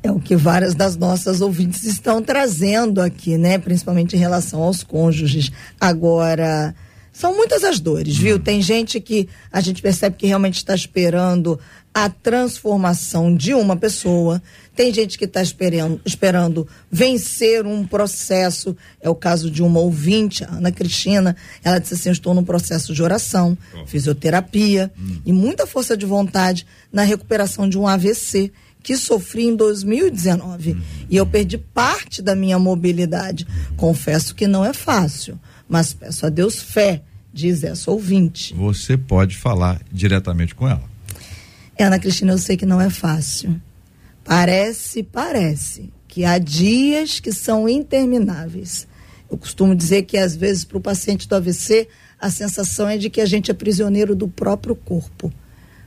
É o que várias das nossas ouvintes estão trazendo aqui, né? Principalmente em relação aos cônjuges. Agora, são muitas as dores, viu? Tem gente que a gente percebe que realmente está esperando a transformação de uma pessoa. Tem gente que está esperando, esperando vencer um processo. É o caso de uma ouvinte, a Ana Cristina. Ela disse assim: estou num processo de oração, fisioterapia e muita força de vontade na recuperação de um AVC que sofri em 2019. E eu perdi parte da minha mobilidade. Confesso que não é fácil, mas peço a Deus fé, diz essa ouvinte. Você pode falar diretamente com ela. Ana Cristina, eu sei que não é fácil. Parece, parece que há dias que são intermináveis. Eu costumo dizer que às vezes para o paciente do AVC a sensação é de que a gente é prisioneiro do próprio corpo.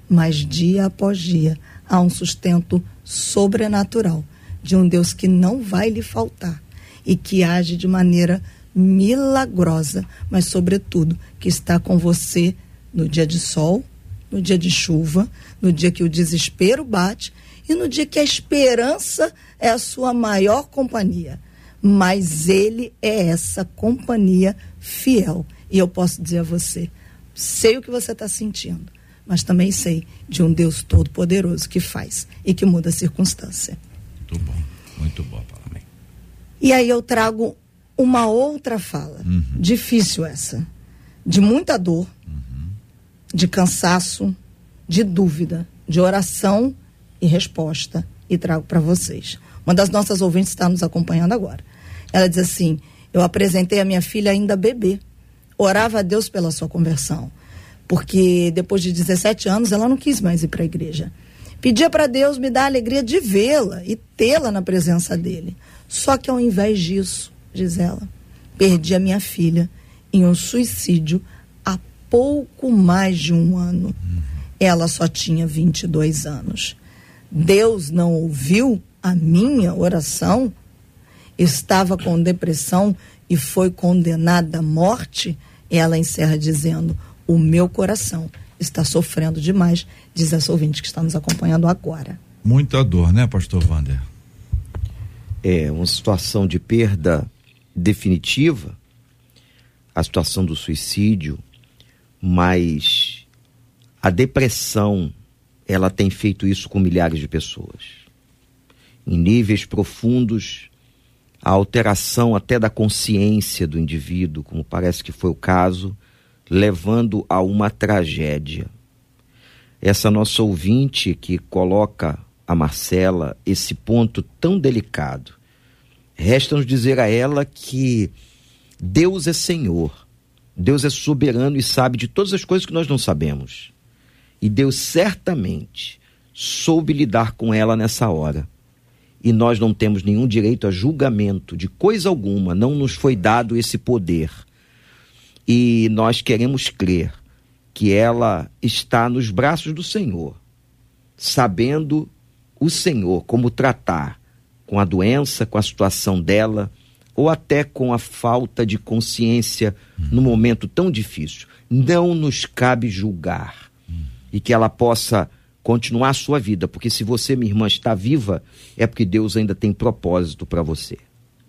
Mas dia após dia há um sustento sobrenatural de um Deus que não vai lhe faltar e que age de maneira milagrosa, mas sobretudo que está com você no dia de sol, no dia de chuva, no dia que o desespero bate e no dia que a esperança é a sua maior companhia. Mas ele é essa companhia fiel. E eu posso dizer a você: sei o que você está sentindo, mas também sei de um Deus todo-poderoso que faz e que muda a circunstância. Muito bom, muito bom a palavra. E aí eu trago uma outra fala, difícil essa, de muita dor, de cansaço, de dúvida, de oração e resposta, e trago para vocês. Uma das nossas ouvintes está nos acompanhando agora. Ela diz assim: Eu apresentei a minha filha ainda bebê, orava a Deus pela sua conversão, porque depois de 17 anos ela não quis mais ir para a igreja. Pedia para Deus me dar a alegria de vê-la e tê-la na presença dele. Só que ao invés disso, diz ela, perdi a minha filha em um suicídio há pouco mais de um ano. Ela só tinha 22 anos. Deus não ouviu a minha oração? Estava com depressão e foi condenada à morte? Ela encerra dizendo: O meu coração está sofrendo demais, diz essa ouvinte que está nos acompanhando agora. Muita dor, né, pastor Wander? é uma situação de perda definitiva, a situação do suicídio, mas a depressão, ela tem feito isso com milhares de pessoas. Em níveis profundos, a alteração até da consciência do indivíduo, como parece que foi o caso, levando a uma tragédia. Essa nossa ouvinte que coloca a Marcela esse ponto tão delicado. Resta-nos dizer a ela que Deus é Senhor, Deus é soberano e sabe de todas as coisas que nós não sabemos. E Deus certamente soube lidar com ela nessa hora. E nós não temos nenhum direito a julgamento de coisa alguma, não nos foi dado esse poder. E nós queremos crer que ela está nos braços do Senhor, sabendo o Senhor como tratar com a doença, com a situação dela, ou até com a falta de consciência no momento tão difícil. Não nos cabe julgar e que ela possa continuar a sua vida, porque se você, minha irmã, está viva, é porque Deus ainda tem propósito para você.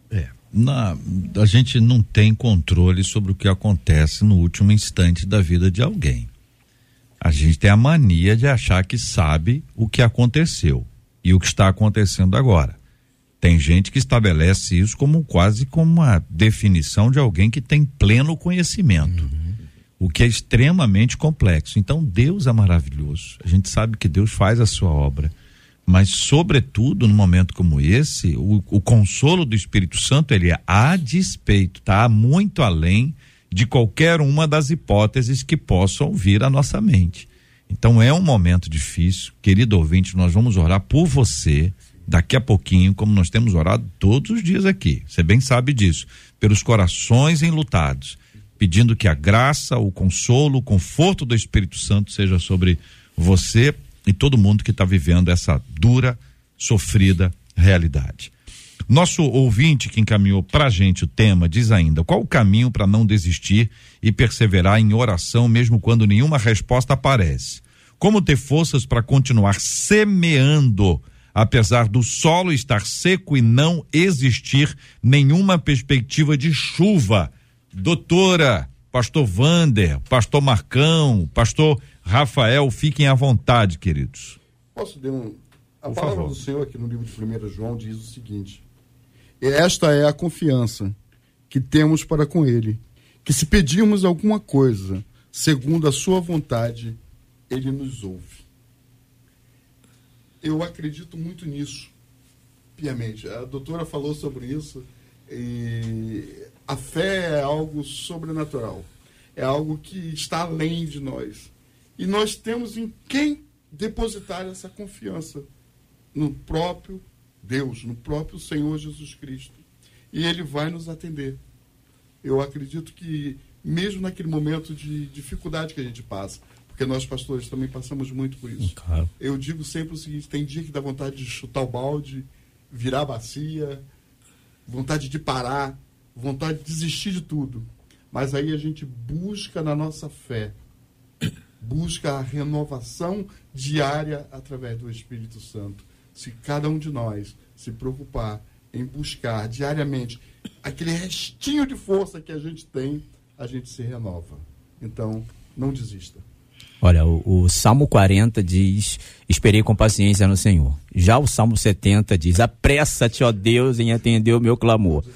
É. Na, a gente não tem controle sobre o que acontece no último instante da vida de alguém. A gente tem a mania de achar que sabe o que aconteceu e o que está acontecendo agora. Tem gente que estabelece isso como quase como uma definição de alguém que tem pleno conhecimento, o que é extremamente complexo. Então Deus é maravilhoso. A gente sabe que Deus faz a sua obra, Mas, sobretudo, num momento como esse, o, o consolo do Espírito Santo, ele é a despeito, tá? Muito além de qualquer uma das hipóteses que possam vir à nossa mente. Então é um momento difícil. Querido ouvinte, nós vamos orar por você daqui a pouquinho, como nós temos orado todos os dias aqui. Você bem sabe disso. Pelos corações enlutados, pedindo que a graça, o consolo, o conforto do Espírito Santo seja sobre você e todo mundo que está vivendo essa dura, sofrida realidade. Nosso ouvinte que encaminhou para a gente o tema diz ainda: qual o caminho para não desistir e perseverar em oração mesmo quando nenhuma resposta aparece? Como ter forças para continuar semeando, apesar do solo estar seco e não existir nenhuma perspectiva de chuva? Doutora, Pastor Vander, Pastor Marcão, Pastor Rafael, fiquem à vontade, queridos. Posso dar um. A Por palavra favor. do Senhor aqui no livro de 1 João diz o seguinte: esta é a confiança que temos para com Ele, que se pedirmos alguma coisa segundo a Sua vontade, Ele nos ouve. Eu acredito muito nisso, piamente. A doutora falou sobre isso e a fé é algo sobrenatural, é algo que está além de nós. E nós temos em quem depositar essa confiança no próprio Deus, no próprio Senhor Jesus Cristo. E Ele vai nos atender. Eu acredito que, mesmo naquele momento de dificuldade que a gente passa, porque nós pastores também passamos muito por isso. Claro. Eu digo sempre o seguinte: tem dia que dá vontade de chutar o balde, virar a bacia, vontade de parar, vontade de desistir de tudo. Mas aí a gente busca na nossa fé, busca a renovação diária através do Espírito Santo se cada um de nós se preocupar em buscar diariamente aquele restinho de força que a gente tem, a gente se renova. Então, não desista. Olha, o, o, Salmo 40 diz: Esperei com paciência no Senhor. Já o Salmo 70 diz: Apressa-te, ó Deus, em atender o meu clamor.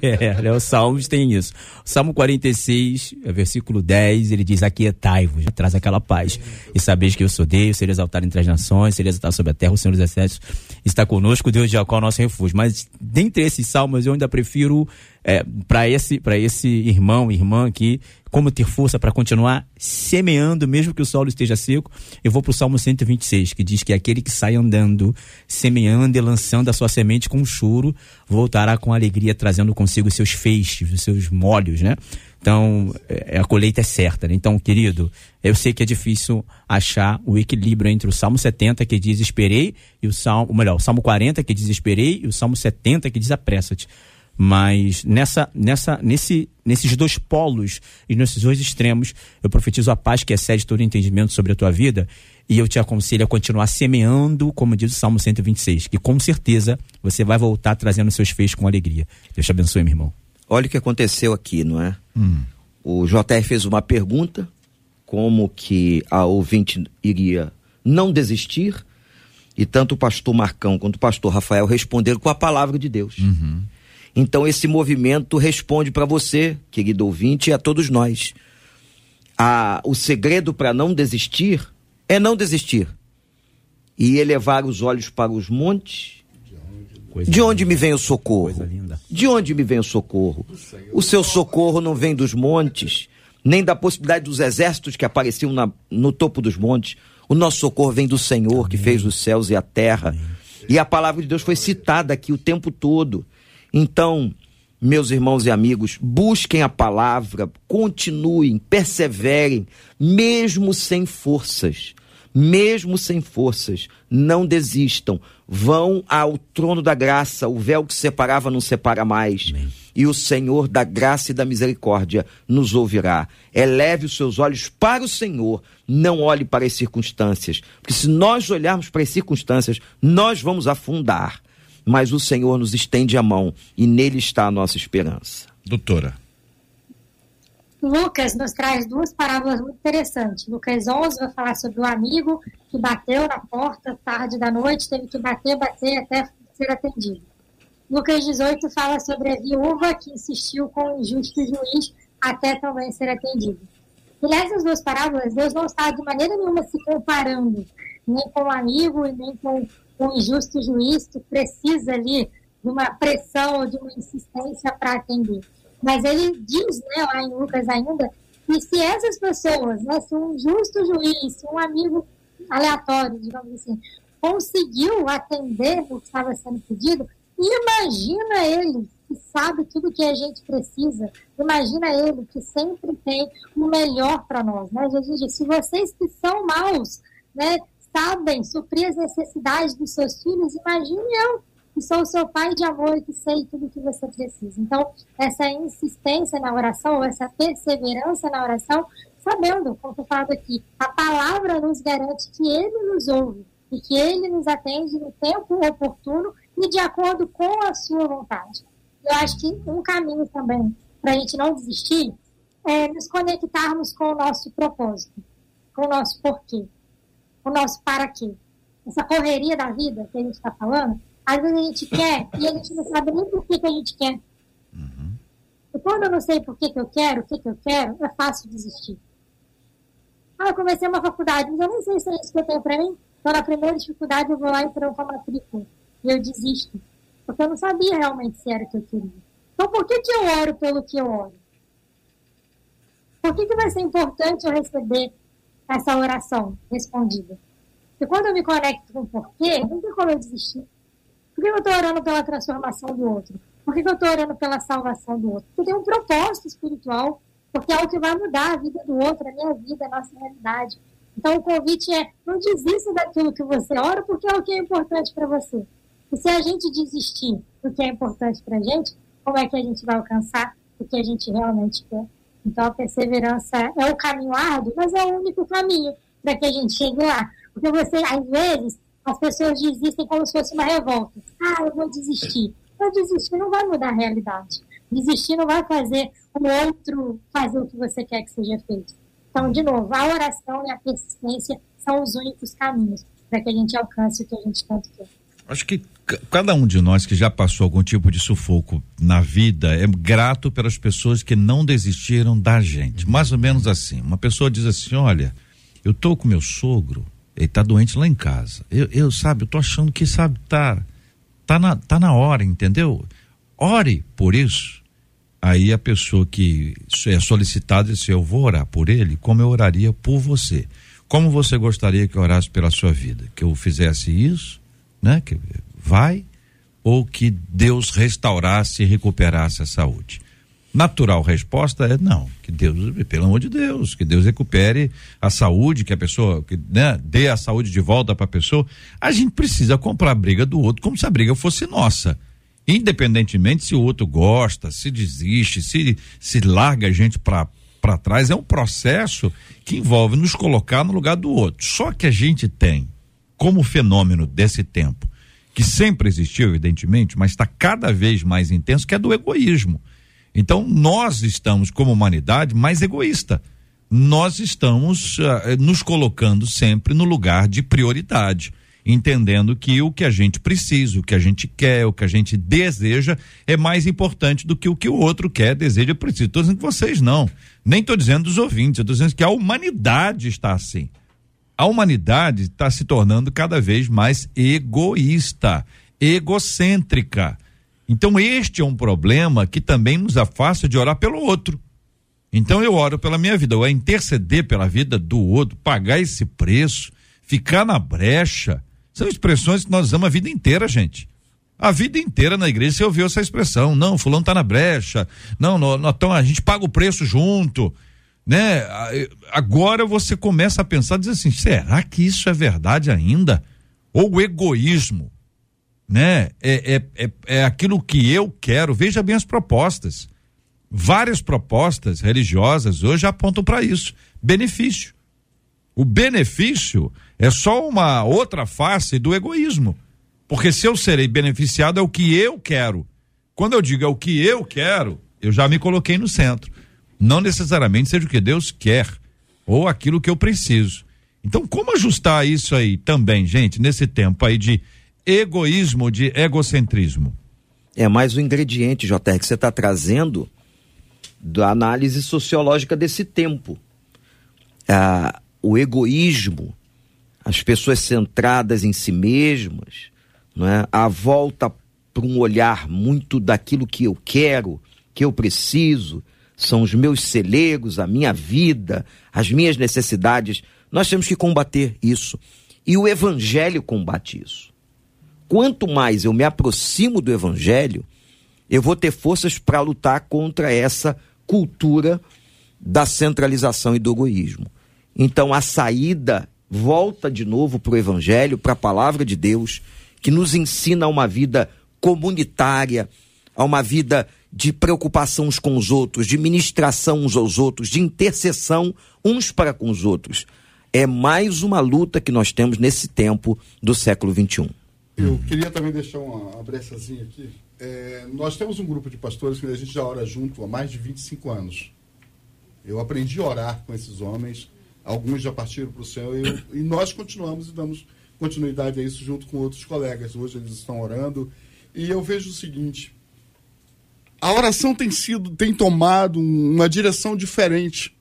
É, né, os Salmos tem isso. O Salmo 46, versículo 10, ele diz: Aquietai-vos, traz aquela paz. E sabeis que eu sou Deus, ser exaltado entre as nações, ser exaltado sobre a terra, o Senhor dos Exércitos está conosco, Deus de Jacó, nosso refúgio. Mas dentre esses salmos, eu ainda prefiro é, para esse, esse irmão, irmã aqui, como ter força para continuar semeando, mesmo que o solo esteja seco. Eu vou para o Salmo 126, que diz que aquele que sai andando, semeando e lançando a sua semente com choro, voltará com alegria, trazendo consigo os seus feixes, os seus molhos, né? Então, é, a colheita é certa. Né? Então, querido, eu sei que é difícil achar o equilíbrio entre o Salmo 70, que diz esperei, e o Salmo, ou melhor, o Salmo 40, que diz esperei, e o Salmo 70, que diz apressa-te. Mas nessa, nessa, nesse, nesses dois polos e nesses dois extremos, eu profetizo a paz que excede todo entendimento sobre a tua vida e eu te aconselho a continuar semeando, como diz o Salmo 126, que com certeza você vai voltar trazendo seus feitos com alegria. Deus te abençoe, meu irmão. Olha o que aconteceu aqui, não é? Hum. O JR fez uma pergunta, como que a ouvinte iria não desistir, e tanto o pastor Marcão quanto o pastor Rafael responderam com a palavra de Deus. Uhum. Então esse movimento responde para você, querido ouvinte, e a todos nós. A, o segredo para não desistir é não desistir e elevar os olhos para os montes. Coisa de onde linda. me vem o socorro? De onde me vem o socorro? O seu socorro não vem dos montes, nem da possibilidade dos exércitos que apareciam na, no topo dos montes. O nosso socorro vem do Senhor Amém. que fez os céus e a terra. Amém. E a palavra de Deus foi citada aqui o tempo todo. Então, meus irmãos e amigos, busquem a palavra, continuem, perseverem, mesmo sem forças. Mesmo sem forças, não desistam. Vão ao trono da graça, o véu que separava não separa mais. Amém. E o Senhor da graça e da misericórdia nos ouvirá. Eleve os seus olhos para o Senhor, não olhe para as circunstâncias. Porque se nós olharmos para as circunstâncias, nós vamos afundar mas o Senhor nos estende a mão e nele está a nossa esperança. Doutora. Lucas nos traz duas parábolas muito interessantes. Lucas 11 vai falar sobre o amigo que bateu na porta tarde da noite, teve que bater, bater até ser atendido. Lucas 18 fala sobre a viúva que insistiu com o injusto juiz até também ser atendido. E nessas duas parábolas, Deus não está de maneira nenhuma se comparando, nem com o amigo e nem com um injusto juiz que precisa ali de uma pressão ou de uma insistência para atender. Mas ele diz, né, lá em Lucas ainda, que se essas pessoas, né, se um justo juiz, se um amigo aleatório, digamos assim, conseguiu atender o que estava sendo pedido, imagina ele que sabe tudo que a gente precisa, imagina ele que sempre tem o melhor para nós, né? Jesus diz, se vocês que são maus, né, sabem suprir as necessidades dos seus filhos, imagine eu que sou o seu pai de amor e que sei tudo o que você precisa. Então, essa insistência na oração, essa perseverança na oração, sabendo, como foi falado aqui, a palavra nos garante que ele nos ouve e que ele nos atende no tempo oportuno e de acordo com a sua vontade. Eu acho que um caminho também para a gente não desistir é nos conectarmos com o nosso propósito, com o nosso porquê, com o nosso para quê. Essa correria da vida que a gente está falando, às vezes a gente quer e a gente não sabe nem por que, que a gente quer. Uhum. E quando eu não sei por que, que eu quero, o que, que eu quero, é fácil desistir. Ah, eu comecei uma faculdade, mas eu não sei se é isso que eu tenho para mim. Então, na primeira dificuldade, eu vou lá e tranco a matrícula. E eu desisto. Porque eu não sabia realmente se era o que eu queria. Então, por que, que eu oro pelo que eu oro? Por que, que vai ser importante eu receber essa oração respondida? Porque quando eu me conecto com o porquê, não tem como eu desistir. Que eu estou orando pela transformação do outro? Por que eu estou orando pela salvação do outro? Porque tem um propósito espiritual, porque é o que vai mudar a vida do outro, a minha vida, a nossa realidade. Então o convite é não desista daquilo que você ora, porque é o que é importante para você. E se a gente desistir do que é importante para a gente, como é que a gente vai alcançar o que a gente realmente quer? Então a perseverança é o caminho árduo, mas é o único caminho para que a gente chegue lá. Porque você, às vezes, as pessoas desistem como se fosse uma revolta. Ah, eu vou desistir. Eu desistir não vai mudar a realidade. Desistir não vai fazer o outro fazer o que você quer que seja feito. Então, de novo, a oração e a persistência são os únicos caminhos para que a gente alcance o que a gente tanto quer. Acho que cada um de nós que já passou algum tipo de sufoco na vida é grato pelas pessoas que não desistiram da gente. Mais ou menos assim. Uma pessoa diz assim: olha, eu tô com meu sogro ele tá doente lá em casa. Eu, eu sabe, eu tô achando que, sabe, tá, tá, na, tá na hora, entendeu? Ore por isso. Aí a pessoa que é solicitada diz: Eu vou orar por ele, como eu oraria por você. Como você gostaria que eu orasse pela sua vida? Que eu fizesse isso, né? Que vai, ou que Deus restaurasse e recuperasse a saúde? Natural resposta é não, que Deus, pelo amor de Deus, que Deus recupere a saúde, que a pessoa, que né, dê a saúde de volta para a pessoa. A gente precisa comprar a briga do outro como se a briga fosse nossa. Independentemente se o outro gosta, se desiste, se se larga a gente para para trás, é um processo que envolve nos colocar no lugar do outro. Só que a gente tem como fenômeno desse tempo, que sempre existiu, evidentemente, mas está cada vez mais intenso, que é do egoísmo então, nós estamos, como humanidade, mais egoísta. Nós estamos uh, nos colocando sempre no lugar de prioridade, entendendo que o que a gente precisa, o que a gente quer, o que a gente deseja é mais importante do que o que o outro quer, deseja precisa. Estou dizendo que vocês não. Nem estou dizendo dos ouvintes, estou dizendo que a humanidade está assim. A humanidade está se tornando cada vez mais egoísta, egocêntrica. Então, este é um problema que também nos afasta de orar pelo outro. Então, eu oro pela minha vida, eu é interceder pela vida do outro, pagar esse preço, ficar na brecha. São expressões que nós usamos a vida inteira, gente. A vida inteira na igreja você ouviu essa expressão. Não, fulano tá na brecha. Não, não, não a gente paga o preço junto. Né? Agora você começa a pensar, diz assim, será que isso é verdade ainda? Ou o egoísmo né? É, é, é, é aquilo que eu quero. Veja bem as propostas. Várias propostas religiosas hoje apontam para isso. Benefício. O benefício é só uma outra face do egoísmo. Porque se eu serei beneficiado é o que eu quero. Quando eu digo é o que eu quero, eu já me coloquei no centro. Não necessariamente seja o que Deus quer ou aquilo que eu preciso. Então, como ajustar isso aí também, gente, nesse tempo aí de egoísmo, de egocentrismo. É mais um ingrediente, JR, que você está trazendo da análise sociológica desse tempo. Ah, o egoísmo, as pessoas centradas em si mesmas, não é? A volta para um olhar muito daquilo que eu quero, que eu preciso, são os meus celegos, a minha vida, as minhas necessidades. Nós temos que combater isso. E o Evangelho combate isso. Quanto mais eu me aproximo do Evangelho, eu vou ter forças para lutar contra essa cultura da centralização e do egoísmo. Então a saída volta de novo para o Evangelho, para a palavra de Deus, que nos ensina uma vida comunitária, a uma vida de preocupação uns com os outros, de ministração uns aos outros, de intercessão uns para com os outros. É mais uma luta que nós temos nesse tempo do século XXI. Eu queria também deixar uma, uma brechazinha aqui. É, nós temos um grupo de pastores que a gente já ora junto há mais de 25 anos. Eu aprendi a orar com esses homens, alguns já partiram para o céu eu, e nós continuamos e damos continuidade a isso junto com outros colegas. Hoje eles estão orando e eu vejo o seguinte: a oração tem sido, tem tomado uma direção diferente.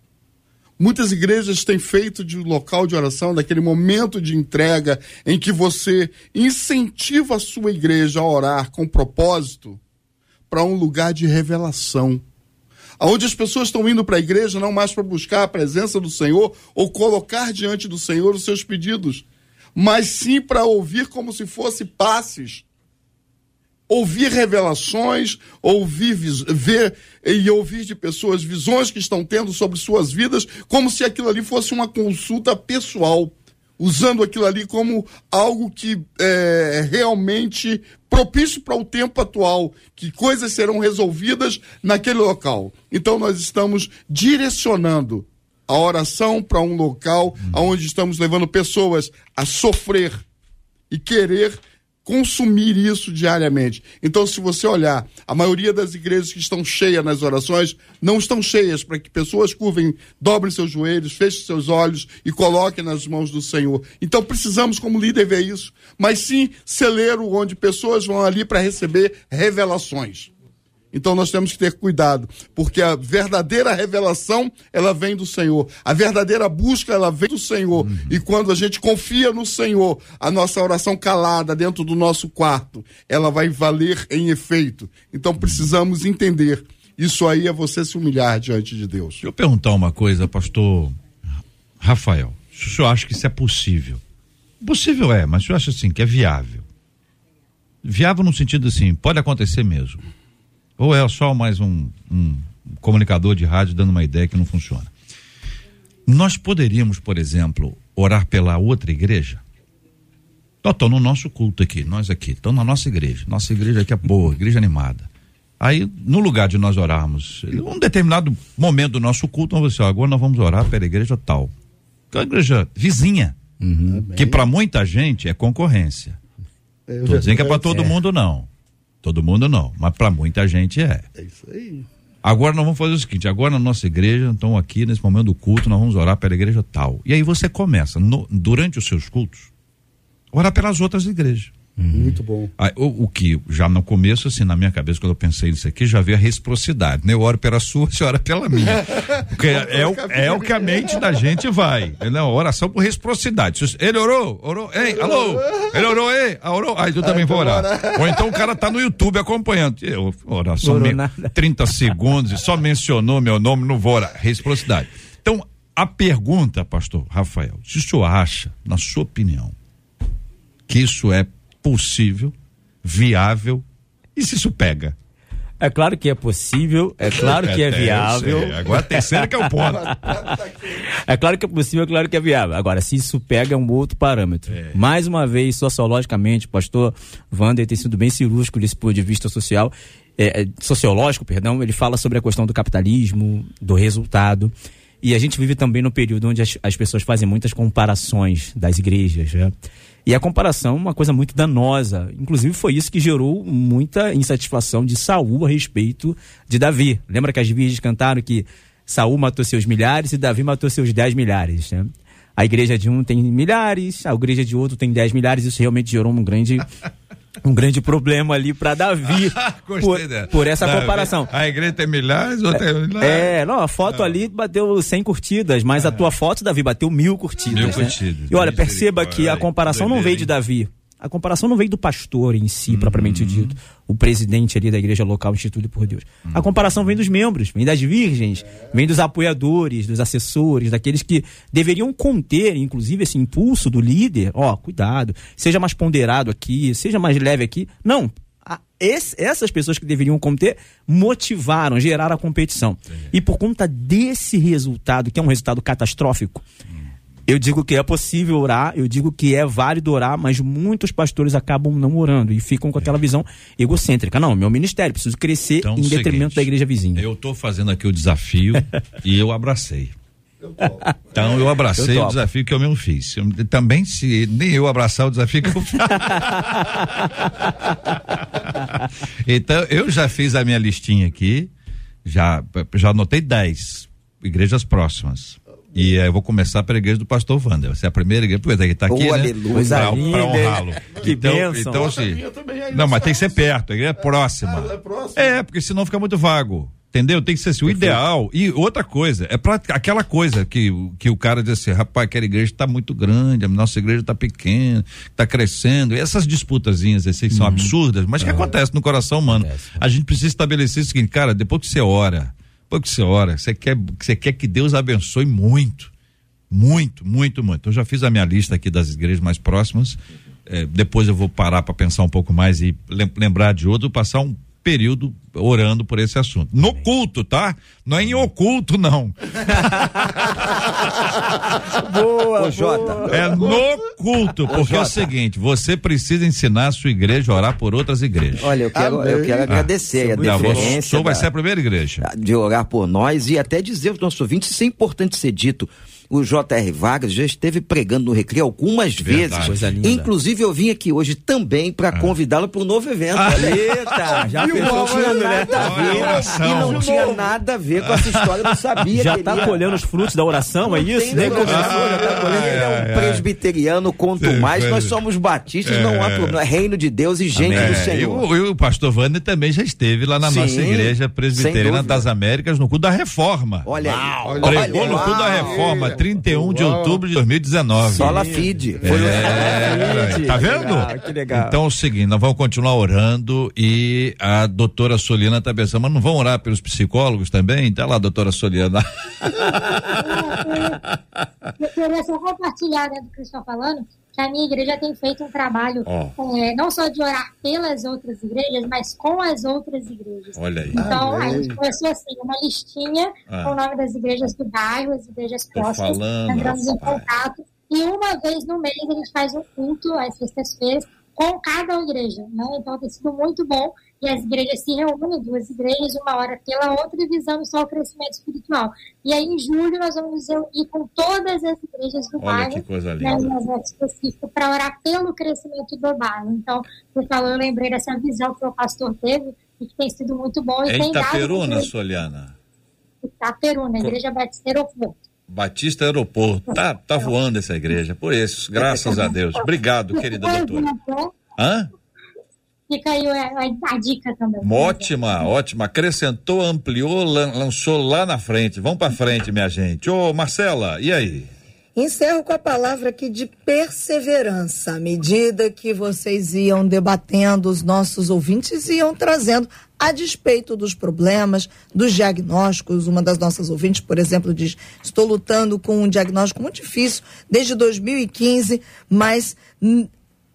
Muitas igrejas têm feito de local de oração, daquele momento de entrega em que você incentiva a sua igreja a orar com propósito, para um lugar de revelação. Onde as pessoas estão indo para a igreja não mais para buscar a presença do Senhor ou colocar diante do Senhor os seus pedidos, mas sim para ouvir como se fosse passes ouvir revelações, ouvir ver e ouvir de pessoas visões que estão tendo sobre suas vidas, como se aquilo ali fosse uma consulta pessoal, usando aquilo ali como algo que é realmente propício para o tempo atual, que coisas serão resolvidas naquele local. Então nós estamos direcionando a oração para um local onde estamos levando pessoas a sofrer e querer consumir isso diariamente. Então, se você olhar, a maioria das igrejas que estão cheias nas orações não estão cheias para que pessoas curvem, dobrem seus joelhos, fechem seus olhos e coloquem nas mãos do Senhor. Então, precisamos, como líder, ver isso, mas sim celeiro onde pessoas vão ali para receber revelações. Então nós temos que ter cuidado, porque a verdadeira revelação, ela vem do Senhor. A verdadeira busca, ela vem do Senhor. Uhum. E quando a gente confia no Senhor, a nossa oração calada dentro do nosso quarto, ela vai valer em efeito. Então precisamos entender. Isso aí é você se humilhar diante de Deus. Deixa eu perguntar uma coisa, pastor Rafael. Se o senhor acha que isso é possível? Possível é, mas o senhor acha assim que é viável? Viável no sentido assim, pode acontecer mesmo. Ou é só mais um, um comunicador de rádio dando uma ideia que não funciona? Nós poderíamos, por exemplo, orar pela outra igreja? Estou no nosso culto aqui, nós aqui, estamos na nossa igreja. Nossa igreja aqui é boa, igreja animada. Aí, no lugar de nós orarmos, um determinado momento do nosso culto, nós vamos dizer, agora nós vamos orar pela igreja tal. Que é a igreja vizinha. Uhum, que para muita gente é concorrência. Estou dizendo que é para todo é. mundo, não. Todo mundo não, mas para muita gente é. É isso aí. Agora nós vamos fazer o seguinte: agora na nossa igreja, então aqui nesse momento do culto, nós vamos orar pela igreja tal. E aí você começa, no, durante os seus cultos, orar pelas outras igrejas. Uhum. Muito bom. Aí, o, o, que já no começo, assim, na minha cabeça, quando eu pensei nisso aqui, já veio a reciprocidade. Né? Eu oro pela sua, você ora pela minha. Porque é, é, o, é o que a mente da gente vai. Né? Oração por reciprocidade. Ele orou, orou, ei, alô, ele orou, ei, ah, orou, aí eu também vou orar. Ou então o cara tá no YouTube acompanhando. Eu, oração, me, 30 segundos e só mencionou meu nome, não vou orar. Reciprocidade. Então, a pergunta, pastor Rafael, se o senhor acha, na sua opinião, que isso é possível, viável e se isso pega. É claro que é possível, é claro que é, é viável. Agora a terceira que é o ponto. é claro que é possível, é claro que é viável. Agora, se isso pega é um outro parâmetro. É. Mais uma vez, sociologicamente, o pastor Wander tem sido bem cirúrgico desse ponto de vista social, é, é, sociológico, perdão, ele fala sobre a questão do capitalismo, do resultado. E a gente vive também no período onde as, as pessoas fazem muitas comparações das igrejas, né? E a comparação é uma coisa muito danosa. Inclusive, foi isso que gerou muita insatisfação de Saul a respeito de Davi. Lembra que as virgens cantaram que Saul matou seus milhares e Davi matou seus dez milhares. Né? A igreja de um tem milhares, a igreja de outro tem dez milhares. Isso realmente gerou um grande um grande problema ali para Davi por, por, essa Davi, comparação. A igreja tem milhares ou tem milhares? É, não, a foto não. ali bateu 100 curtidas, mas é. a tua foto, Davi, bateu mil curtidas. Mil né? curtidas. E olha, perceba que a comparação não veio de Davi. A comparação não vem do pastor em si, uhum. propriamente dito, o presidente ali da igreja local instituído por Deus. Uhum. A comparação vem dos membros, vem das virgens, vem dos apoiadores, dos assessores, daqueles que deveriam conter, inclusive, esse impulso do líder. Ó, oh, cuidado, seja mais ponderado aqui, seja mais leve aqui. Não, esse, essas pessoas que deveriam conter motivaram, geraram a competição. E por conta desse resultado, que é um resultado catastrófico, eu digo que é possível orar, eu digo que é válido orar, mas muitos pastores acabam não orando e ficam com aquela é. visão egocêntrica. Não, meu ministério, preciso crescer então, em detrimento seguinte, da igreja vizinha. Eu estou fazendo aqui o desafio e eu abracei. então eu abracei eu o desafio que eu mesmo fiz. Eu, também se nem eu abraçar o desafio que eu fiz. então eu já fiz a minha listinha aqui, já já anotei 10 igrejas próximas. E eu vou começar pela igreja do pastor Wander. Você é a primeira igreja, pois é, que está aqui, oh, né? Pra, pra honrá-lo. Que então, bênção. Então, assim, não, mas tem que ser perto, a igreja é próxima. Ah, é, próxima. é, porque senão fica muito vago. Entendeu? Tem que ser assim, o ideal. E outra coisa, é pra aquela coisa que, que o cara diz assim, rapaz, aquela igreja está muito grande, a nossa igreja está pequena, está crescendo. E essas disputazinhas assim, uhum. são absurdas, mas uhum. que acontece no coração humano. Acontece. A gente precisa estabelecer o seguinte, cara, depois que você ora, depois que você ora, você quer, você quer que Deus abençoe muito. Muito, muito, muito. Eu já fiz a minha lista aqui das igrejas mais próximas. É, depois eu vou parar para pensar um pouco mais e lembrar de outro, passar um período orando por esse assunto. No culto, tá? Não é em oculto, não. boa, Ô, Jota. É no culto, porque Ô, é o seguinte, você precisa ensinar a sua igreja a orar por outras igrejas. Olha, eu quero, eu quero agradecer ah, a diferença. O vai ser a primeira igreja. De orar por nós e até dizer aos nossos ouvintes, isso é importante ser dito o J.R. Vargas já esteve pregando no Recreio algumas Verdade. vezes. Inclusive, eu vim aqui hoje também para ah. convidá-lo para um novo evento. Ah, eita, já fechou tudo, né? Ver, e não tinha nada a ver com essa história, não sabia. Já está colhendo os frutos da oração, é isso? Nem começou, já está colhendo. Ele é um presbiteriano, quanto mais. Nós somos batistas, não há é. problema. É reino de Deus e gente Amém. do Senhor. E o, pastor Wander também já esteve lá na Sim, nossa igreja presbiteriana das Américas, no culto da reforma. Olha aí. Pregou no culto da reforma 31 de outubro de 2019. Sola Feed. Foi é, tá vendo? Legal, que legal. Então é o seguinte, nós vamos continuar orando e a doutora Soliana tá pensando, mas não vão orar pelos psicólogos também? Tá lá, doutora Soliana. Eu queria só compartilhar né, do que vocês estão falando que a minha igreja tem feito um trabalho oh. é, não só de orar pelas outras igrejas, mas com as outras igrejas. Olha aí. Então, Amém. a gente começou assim, uma listinha ah. com o nome das igrejas do bairro, as igrejas próximas, entramos em contato. E uma vez no mês a gente faz um culto, às sextas-feiras, com cada igreja. Né? Então tem sido muito bom e as igrejas se reúnem, duas igrejas, uma hora pela outra, visando só o crescimento espiritual. E aí, em julho, nós vamos reunir com todas as igrejas do Olha bairro, que coisa linda. né, específico, para orar pelo crescimento do bairro. Então, por falou, eu lembrei dessa visão que o pastor teve e que tem sido muito bom. E é tem Itaperuna, dado Soliana? Itaperuna, Igreja Batista Aeroporto. Batista Aeroporto. Tá, tá voando essa igreja. Por isso, graças a Deus. Obrigado, querida doutora. Hã? Fica aí a, a, dica também. Ótima, ótima. Acrescentou, ampliou, lan, lançou lá na frente. Vamos para frente, minha gente. Ô, Marcela, e aí? Encerro com a palavra aqui de perseverança. À medida que vocês iam debatendo, os nossos ouvintes iam trazendo, a despeito dos problemas, dos diagnósticos. Uma das nossas ouvintes, por exemplo, diz: Estou lutando com um diagnóstico muito difícil desde 2015, mas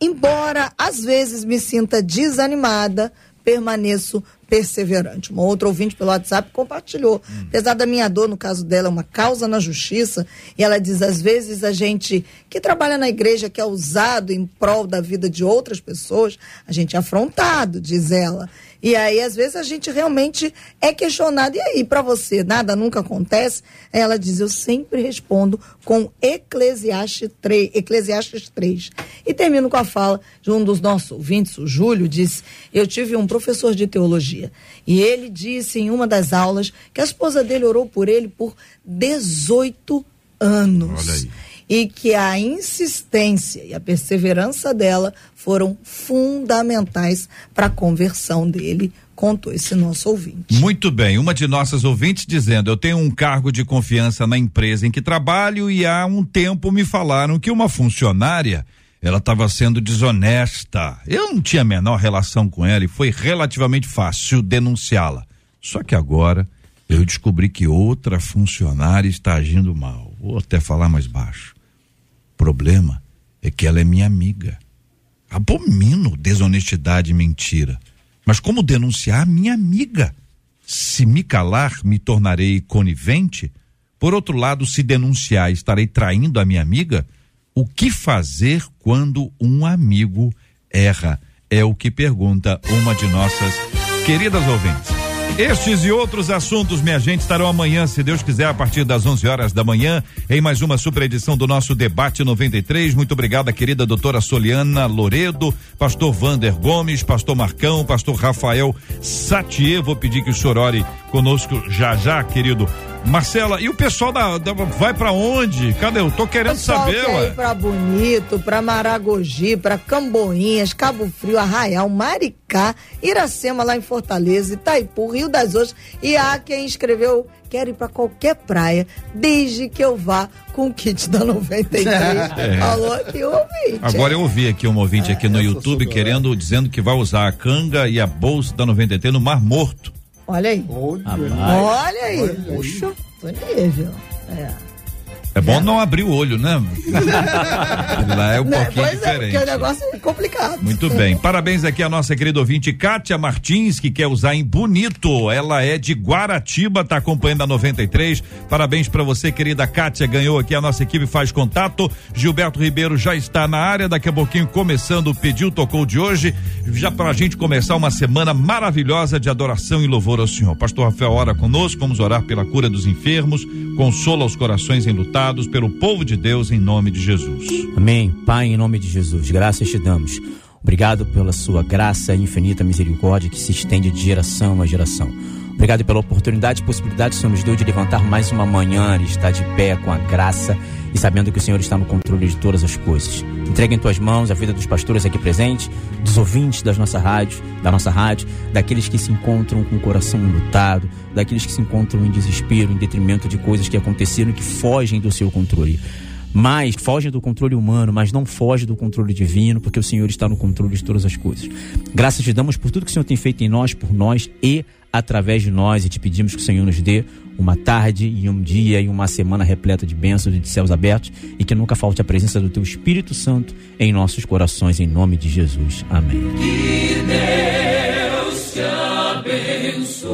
embora às vezes me sinta desanimada, permaneço perseverante. Uma outra ouvinte pelo WhatsApp compartilhou. Hum. Apesar da minha dor, no caso dela, é uma causa na justiça, e ela diz: às vezes a gente que trabalha na igreja, que é usado em prol da vida de outras pessoas, a gente é afrontado, diz ela. E aí, às vezes, a gente realmente é questionado. E aí, para você, nada nunca acontece? Ela diz: Eu sempre respondo com Eclesiastes 3. Eclesiastes 3. E termino com a fala de um dos nossos ouvintes, o Júlio, disse: Eu tive um professor de teologia. E ele disse em uma das aulas que a esposa dele orou por ele por 18 anos. Olha aí e que a insistência e a perseverança dela foram fundamentais para a conversão dele contou esse nosso ouvinte. Muito bem, uma de nossas ouvintes dizendo: Eu tenho um cargo de confiança na empresa em que trabalho e há um tempo me falaram que uma funcionária ela estava sendo desonesta. Eu não tinha a menor relação com ela e foi relativamente fácil denunciá-la. Só que agora eu descobri que outra funcionária está agindo mal. Vou até falar mais baixo. Problema é que ela é minha amiga. Abomino desonestidade e mentira. Mas como denunciar minha amiga? Se me calar, me tornarei conivente? Por outro lado, se denunciar, estarei traindo a minha amiga? O que fazer quando um amigo erra? É o que pergunta uma de nossas queridas ouvintes. Estes e outros assuntos, minha gente, estarão amanhã, se Deus quiser, a partir das 11 horas da manhã, em mais uma super edição do nosso Debate 93. Muito obrigado, querida doutora Soliana Loredo, pastor Vander Gomes, pastor Marcão, pastor Rafael Satier. Vou pedir que o senhor ore conosco já já, querido. Marcela, e o pessoal da, da vai para onde? Cadê? Eu tô querendo saber, quer ué. Ir pra Bonito, pra Maragogi, pra Camboinhas, Cabo Frio, Arraial, Maricá, Iracema lá em Fortaleza, Itaipu, Rio das Ostras e há quem escreveu quero ir para qualquer praia, desde que eu vá com o kit da 93. É. Falou aqui o ouvinte. Agora eu ouvi aqui um ouvinte aqui no YouTube querendo, dizendo que vai usar a canga e a bolsa da 93 no Mar Morto. Olha aí. Olha, Olha aí. Puxa, tô nível. É. É bom não abrir o olho, né? Lá é um não, pouquinho pois diferente. É, porque o negócio é complicado. Muito bem. Parabéns aqui à nossa querida ouvinte Kátia Martins, que quer usar em bonito. Ela é de Guaratiba, tá acompanhando a 93. Parabéns para você, querida Kátia. Ganhou aqui a nossa equipe faz contato. Gilberto Ribeiro já está na área. Daqui a pouquinho começando o pediu tocou de hoje, já para a gente começar uma semana maravilhosa de adoração e louvor ao Senhor. Pastor Rafael ora conosco, vamos orar pela cura dos enfermos, consola os corações enlutados abençoados pelo povo de Deus em nome de Jesus. Amém. Pai, em nome de Jesus, graças te damos. Obrigado pela sua graça e infinita misericórdia que se estende de geração a geração. Obrigado pela oportunidade e possibilidade que o Senhor nos deu de levantar mais uma manhã e estar de pé com a graça e sabendo que o Senhor está no controle de todas as coisas. Entrega em tuas mãos a vida dos pastores aqui presentes, dos ouvintes das nossa rádio, da nossa rádio, daqueles que se encontram com o coração lutado, daqueles que se encontram em desespero, em detrimento de coisas que aconteceram e que fogem do seu controle mas fogem do controle humano, mas não foge do controle divino, porque o Senhor está no controle de todas as coisas. Graças te damos por tudo que o Senhor tem feito em nós, por nós e através de nós e te pedimos que o Senhor nos dê uma tarde e um dia e uma semana repleta de bênçãos e de céus abertos e que nunca falte a presença do teu Espírito Santo em nossos corações, em nome de Jesus. Amém. Que Deus te abençoe.